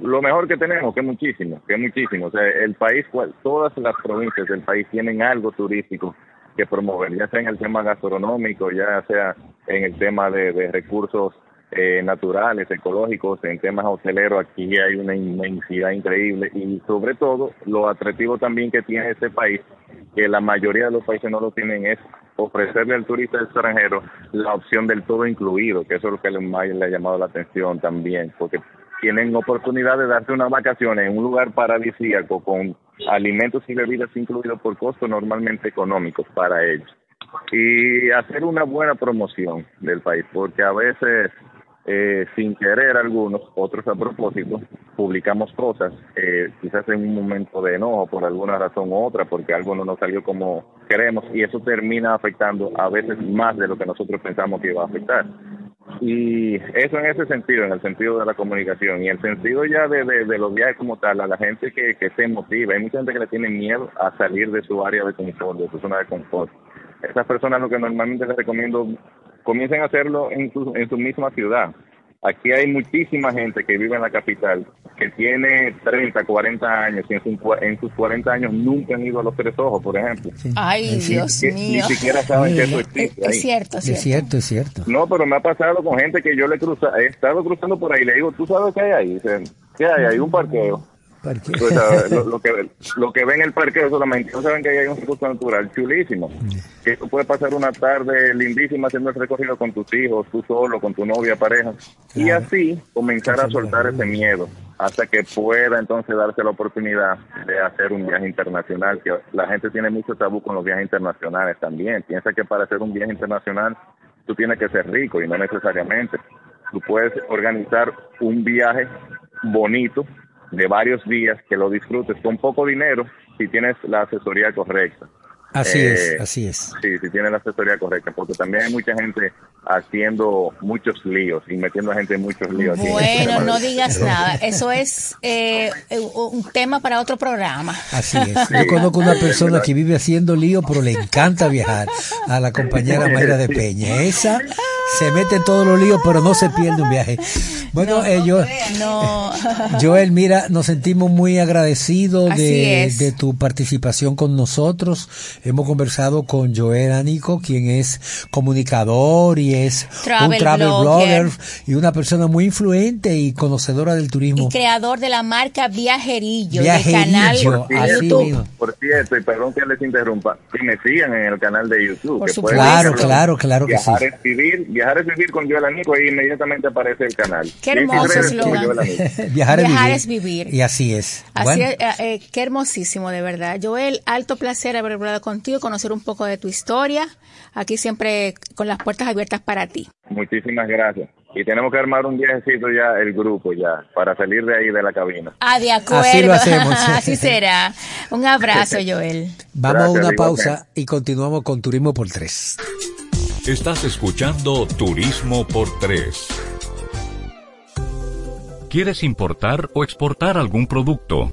lo mejor que tenemos, que muchísimo, que muchísimo. O sea, el país, todas las provincias del país tienen algo turístico que promover, ya sea en el tema gastronómico, ya sea en el tema de, de recursos eh, naturales, ecológicos, en temas hoteleros, aquí hay una inmensidad increíble y sobre todo lo atractivo también que tiene este país, que la mayoría de los países no lo tienen, es ofrecerle al turista extranjero la opción del todo incluido, que eso es lo que le, le ha llamado la atención también, porque tienen oportunidad de darse unas vacaciones en un lugar paradisíaco con alimentos y bebidas incluidos por costos normalmente económicos para ellos. Y hacer una buena promoción del país, porque a veces eh, sin querer algunos, otros a propósito, publicamos cosas, eh, quizás en un momento de enojo por alguna razón u otra, porque algo no nos salió como queremos y eso termina afectando a veces más de lo que nosotros pensamos que iba a afectar. Y eso en ese sentido, en el sentido de la comunicación y el sentido ya de, los viajes como tal, a la gente que, que se motiva. Hay mucha gente que le tiene miedo a salir de su área de confort, de su zona de confort. Esas personas lo que normalmente les recomiendo comiencen a hacerlo en su, en su misma ciudad. Aquí hay muchísima gente que vive en la capital, que tiene 30, 40 años y en, en sus 40 años nunca han ido a los Tres Ojos, por ejemplo. Ay, Dios mío. Ni siquiera saben que eso existe. Es, cierto, es cierto. Es cierto, es cierto. No, pero me ha pasado con gente que yo le cruza, he estado cruzando por ahí, le digo, ¿tú sabes qué hay ahí? Dicen, ¿qué hay ahí? Un parqueo. Lo, lo, que, lo que ven el parqueo solamente, no saben que hay un recurso natural chulísimo, que tú puedes pasar una tarde lindísima haciendo el recorrido con tus hijos, tú solo, con tu novia, pareja, y así comenzar a soltar ese miedo hasta que pueda entonces darse la oportunidad de hacer un viaje internacional, que la gente tiene mucho tabú con los viajes internacionales también, piensa que para hacer un viaje internacional tú tienes que ser rico y no necesariamente, tú puedes organizar un viaje bonito de varios días que lo disfrutes con poco dinero si tienes la asesoría correcta. Así es, eh, así es. Sí, si tienes la asesoría correcta, porque también hay mucha gente haciendo muchos líos y metiendo a gente en muchos líos. Bueno, no digas nada, eso es eh, un tema para otro programa. Así es. Yo conozco una persona que vive haciendo lío, pero le encanta viajar, a la compañera Mayra de Peña. Esa se mete en todos los líos, pero no se pierde un viaje. Bueno, ellos, Joel, mira, nos sentimos muy agradecidos de, de, tu participación con nosotros. Hemos conversado con Joel Anico, quien es comunicador y es un travel blogger. y una persona muy influente y conocedora del turismo. Y creador de la marca Viajerillo, Viajerillo canal de YouTube. Por cierto, y perdón que les interrumpa, que me sigan en el canal de YouTube. claro, claro, claro que sí. Vivir, viajar es vivir con Joel Anico y inmediatamente aparece el canal. Qué hermoso eslogan. Viajar, es vivir. Y así es. Así es, eh, eh, qué hermosísimo, de verdad. Joel, alto placer haber hablado contigo, conocer un poco de tu historia. Aquí siempre con las puertas abiertas para ti. Muchísimas gracias. Y tenemos que armar un viajecito ya, el grupo ya, para salir de ahí de la cabina. Ah, de acuerdo. Así lo hacemos. Así será. Un abrazo, Joel. Vamos a una pausa y continuamos con Turismo por Tres. Estás escuchando Turismo por Tres. ¿Quieres importar o exportar algún producto?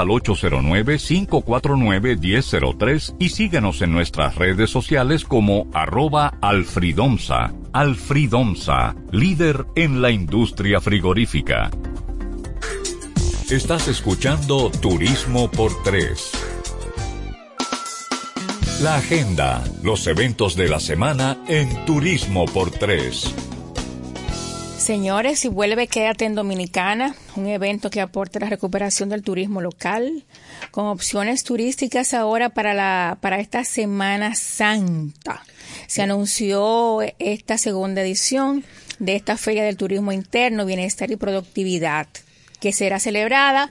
al 809-549-1003 y síguenos en nuestras redes sociales como arroba alfridomsa. Alfridomsa, líder en la industria frigorífica. Estás escuchando Turismo por Tres. La agenda, los eventos de la semana en Turismo por Tres. Señores, si vuelve Quédate en Dominicana, un evento que aporta la recuperación del turismo local, con opciones turísticas ahora para, la, para esta Semana Santa. Se anunció esta segunda edición de esta Feria del Turismo Interno, Bienestar y Productividad, que será celebrada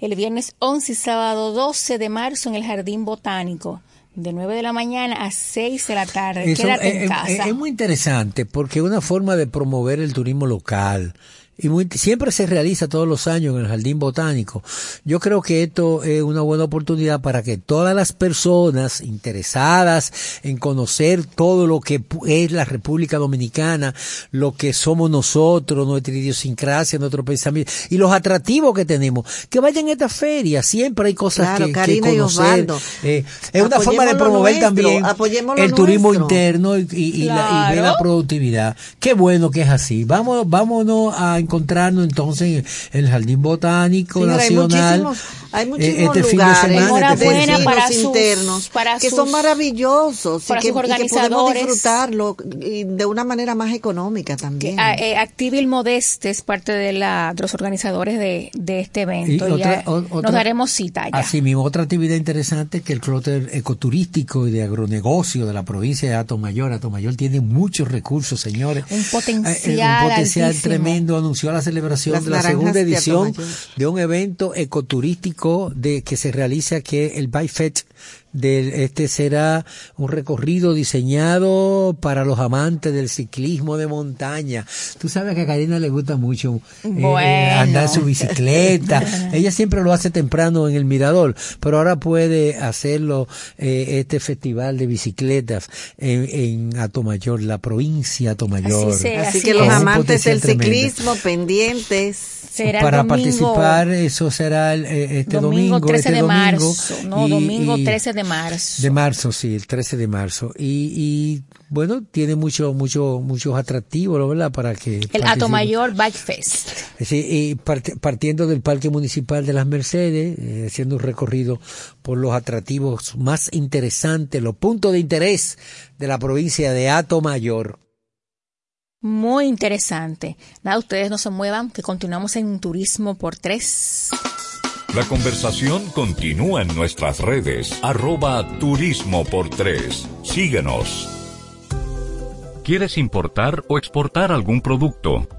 el viernes 11 y sábado 12 de marzo en el Jardín Botánico de 9 de la mañana a 6 de la tarde. Quédate en es, casa. es muy interesante porque es una forma de promover el turismo local. Y muy- siempre se realiza todos los años en el Jardín Botánico. Yo creo que esto es una buena oportunidad para que todas las personas interesadas en conocer todo lo que es la República Dominicana, lo que somos nosotros, nuestra idiosincrasia, nuestro pensamiento y los atractivos que tenemos, que vayan a esta feria. Siempre hay cosas Claro, que, que Karina y conocer. Eh, es una forma de promover nuestro, también el turismo nuestro. interno y, y- y la, y la productividad. Qué bueno que es así. Vamos, vámonos a encontrarnos entonces en el Jardín Botánico Nacional. Hay eh, muchísimos este de lugares, semana. Enhorabuena este de para sus- internos para que sus- son maravillosos para y, que, sus y que podemos organizadores. disfrutarlo y de una manera más económica también. ah, eh, Activil Modeste es parte de, la, de los organizadores de, de este evento. Y Y otra- ya nos otra- daremos cita ya. Así mismo, otra actividad interesante que el clúster ecoturístico y de agronegocio de la provincia de Atomayor. Atomayor tiene muchos recursos, señores. Un potencial Eh, un potencial altísimo. tremendo. Anunció la celebración Las de la segunda de edición Atomayor. de un evento ecoturístico de que se realiza que el Bifet del este será un recorrido diseñado para los amantes del ciclismo de montaña. Tú sabes que a Karina le gusta mucho eh, Bueno. andar en su bicicleta. Ella siempre lo hace temprano en el mirador, pero ahora puede hacerlo eh, este festival de bicicletas en, en Atomayor, la provincia de Atomayor. Así sea. Así así que es. los amantes del ciclismo pendientes. Será para domingo, participar, eso será el, eh, este domingo, domingo, 13 este de domingo. marzo. No, Y- domingo y- 13 de marzo. De marzo, sí, el 13 de marzo. Y, y bueno, tiene mucho, mucho, muchos atractivos. ¿verdad? Para que el. Atomayor Bike Fest. Sí, y part- partiendo del Parque Municipal de las Mercedes, eh, haciendo un recorrido por los atractivos más interesantes, los puntos de interés de la provincia de Atomayor. Muy interesante. Nada, ustedes no se muevan, que continuamos en Turismo por Tres. La conversación continúa en nuestras redes, arroba turismo por tres. Síguenos. ¿Quieres importar o exportar algún producto?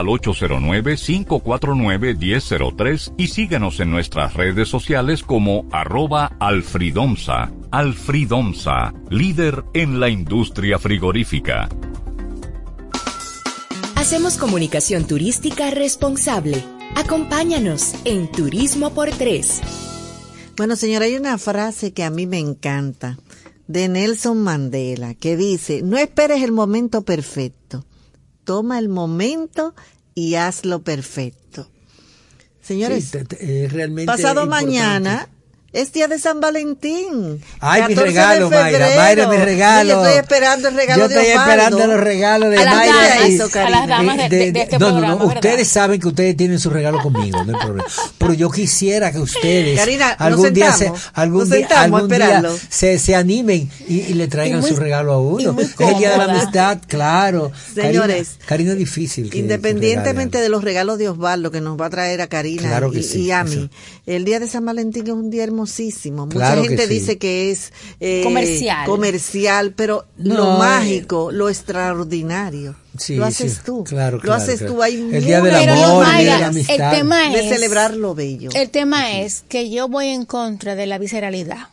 al 809-549-1003 y síguenos en nuestras redes sociales como arroba alfridomsa. Alfridomsa, líder en la industria frigorífica. Hacemos comunicación turística responsable. Acompáñanos en Turismo por Tres. Bueno, señora, hay una frase que a mí me encanta de Nelson Mandela que dice, no esperes el momento perfecto, toma el momento y hazlo perfecto. Señores, Sí, te- te- es realmente pasado mañana es día de San Valentín. Ay, mi 14 de regalo, Mayra. Mayra, mi regalo. Yo estoy esperando el regalo Yo de estoy Osvaldo. esperando los regalos de A las Mayra. damas, y- eso, a las damas de, de- de este no, programa, no, no. ¿verdad? Ustedes saben que ustedes tienen su regalo conmigo, no hay problema. Pero yo quisiera que ustedes Karina, nos algún día se, algún nos día, algún día se, se animen y, y le traigan Y muy- su regalo a uno. Es el día de la amistad, claro. Señores, Karina, Karina es difícil. que- Independientemente de los regalos de Osvaldo que nos va a traer a Karina Claro y, sí, y a eso. mí, el día de San Valentín es un día hermosísimo. Mucha Claro que gente sí. dice que es eh, Comercial. comercial, pero No, lo eh, mágico, lo extraordinario, Sí, lo haces sí, tú. claro, lo claro, haces claro. tú. Hay El día del amor, el día de la el amistad. tema de es celebrar lo bello. El tema es que yo voy en contra de la visceralidad.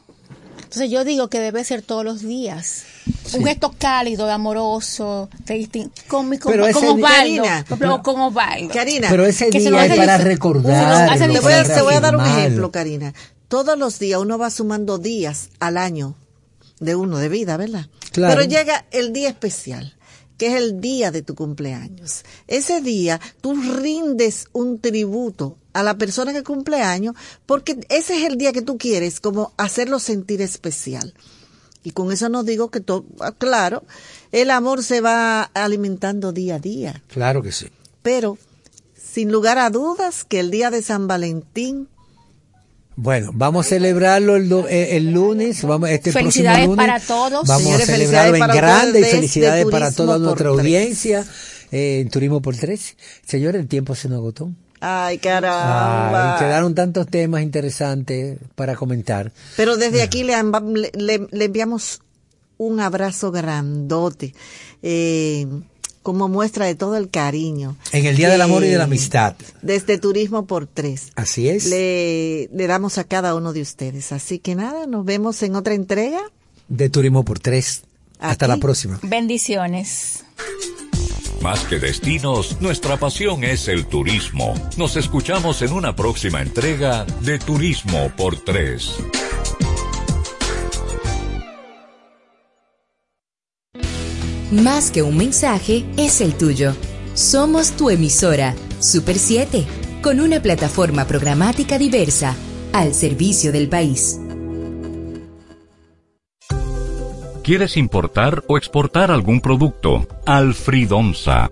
Entonces yo digo que debe ser todos los días. Un gesto cálido, amoroso, con, mi, con, Pero con Osvaldo. Karina. por ejemplo, con Osvaldo. Karina, Pero ese día es para recordar. te voy, a, te voy a dar un ejemplo, Karina. Todos los días uno va sumando días al año de uno de vida, ¿verdad? Claro. Pero llega el día especial, que es el día de tu cumpleaños. Ese día tú rindes un tributo a la persona que cumple años porque ese es el día que tú quieres como hacerlo sentir especial. Y con eso no digo que todo, ah, claro, el amor se va alimentando día a día, Claro que sí. pero sin lugar a dudas que el día de San Valentín Bueno, vamos a celebrarlo el, do- eh, el lunes. Vamos, este Felicidades próximo lunes. para todos. Vamos Señores, a celebrarlo en grande y felicidades para Turismo toda por nuestra Tres. audiencia eh, en Turismo por Tres. Señor, el tiempo se nos agotó. Ay, caramba. Ay, quedaron tantos temas interesantes para comentar. Pero desde aquí le, amba- le- le- le enviamos un abrazo grandote, eh, como muestra de todo el cariño. En el Día del Amor y de la Eh, Amistad. Desde Turismo por Tres. Así es. Le, le damos a cada uno de ustedes. Así que nada, nos vemos en otra entrega. De Turismo por Tres. Hasta la próxima. Bendiciones. Más que destinos, nuestra pasión es el turismo. Nos escuchamos en una próxima entrega de Turismo por Tres. Más que un mensaje, es el tuyo. Somos tu emisora, Super 7, con una plataforma programática diversa, al servicio del país. ¿Quieres importar o exportar algún producto? Alfridomsa,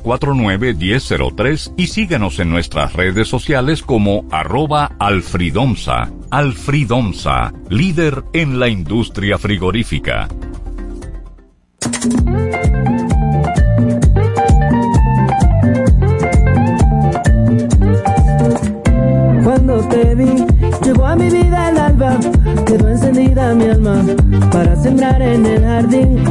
809-549-1003 y síguenos en nuestras redes sociales como arroba alfridomsa. Alfridomsa, líder en la industria frigorífica. Cuando te vi, llegó a mi vida el alba, quedó encendida mi alma para sembrar en el jardín.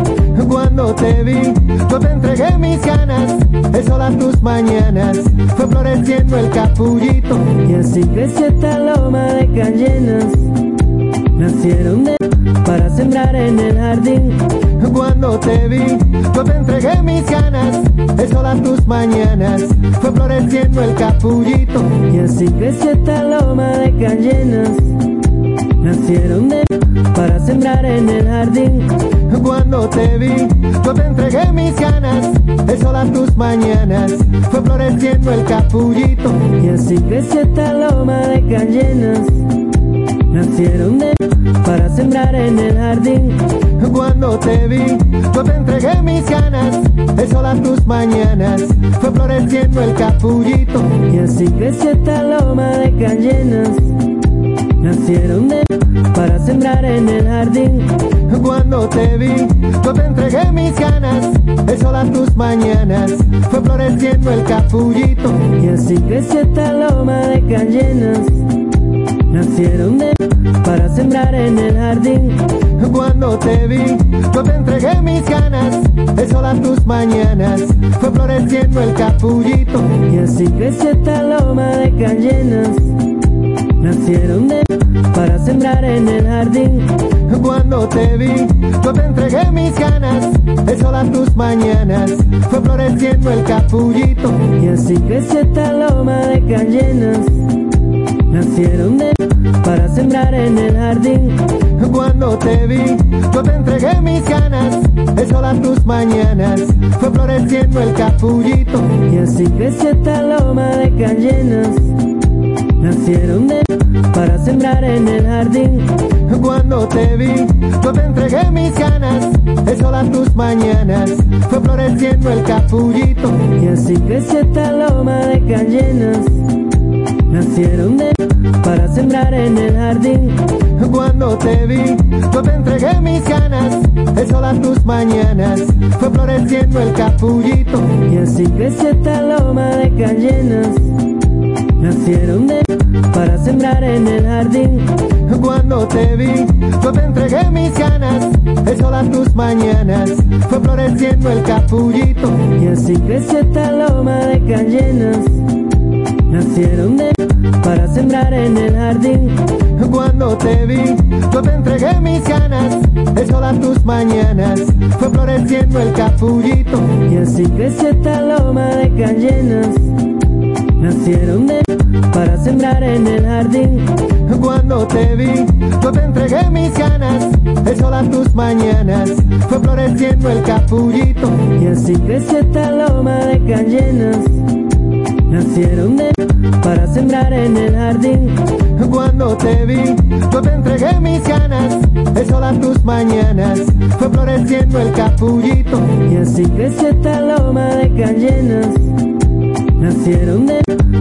Cuando te vi, yo te entregué mis ganas, el sol a tus mañanas, fue floreciendo el capullito. Y así creció esta loma de cayenas. Nacieron de para sembrar en el jardín. Cuando te vi, yo te entregué mis ganas, sol a tus mañanas, fue floreciendo el capullito. Y así creció esta loma de cayenas. Nacieron de para sembrar en el jardín. Cuando te vi, yo te entregué mis ganas, sol a tus mañanas, fue floreciendo el capullito. Y así creció esta loma de cayenas. Nacieron de para sembrar en el jardín. Cuando te vi, yo te entregué mis ganas, el sol a tus mañanas, fue floreciendo el capullito. Y así creció esta loma de cayenas. Nacieron de para sembrar en el jardín. Cuando te vi, yo te entregué mis ganas, el sol a tus mañanas, fue floreciendo el capullito. Y así creció esta loma de cayenas. Nacieron de para sembrar en el jardín. Cuando te vi, yo te entregué mis ganas, el sol a tus mañanas, fue floreciendo el capullito. Y así creció esta loma de cayenas. Nacieron de para sembrar en el jardín. Cuando te vi, yo te entregué mis ganas, el sol a tus mañanas, fue floreciendo el capullito. Y así creció esta loma de cayenas. Nacieron de para sembrar en el jardín. Cuando te vi, yo te entregué mis ganas, el sol a tus mañanas, fue floreciendo el capullito. Y así creció esta loma de cayenas. Nacieron de para sembrar en el jardín. Cuando te vi, yo te entregué mis ganas, el sol a tus mañanas, fue floreciendo el capullito. Y así creció esta loma de cayenas. Nacieron de para sembrar en el jardín. Cuando te vi, yo te entregué mis ganas, sol a tus mañanas, fue floreciendo el capullito. Y así creció esta loma de cayenas, nacieron de para sembrar en el jardín. Cuando te vi, yo te entregué mis ganas, sol a tus mañanas, fue floreciendo el capullito. Y así creció esta loma de cayenas, nacieron de para sembrar en el jardín. Cuando te vi, yo te entregué mis ganas, el sol a tus mañanas, fue floreciendo el capullito. Y así creció esta loma de cayenas, nacieron de para sembrar en el jardín. Cuando te vi, yo te entregué mis ganas, el sol a tus mañanas, fue floreciendo el capullito. Y así creció esta loma de cayenas, nacieron de para sembrar en el jardín. Cuando te vi, yo te entregué mis ganas, el sol a tus mañanas, fue floreciendo el capullito. Y así creció esta loma de cayenas, nacieron de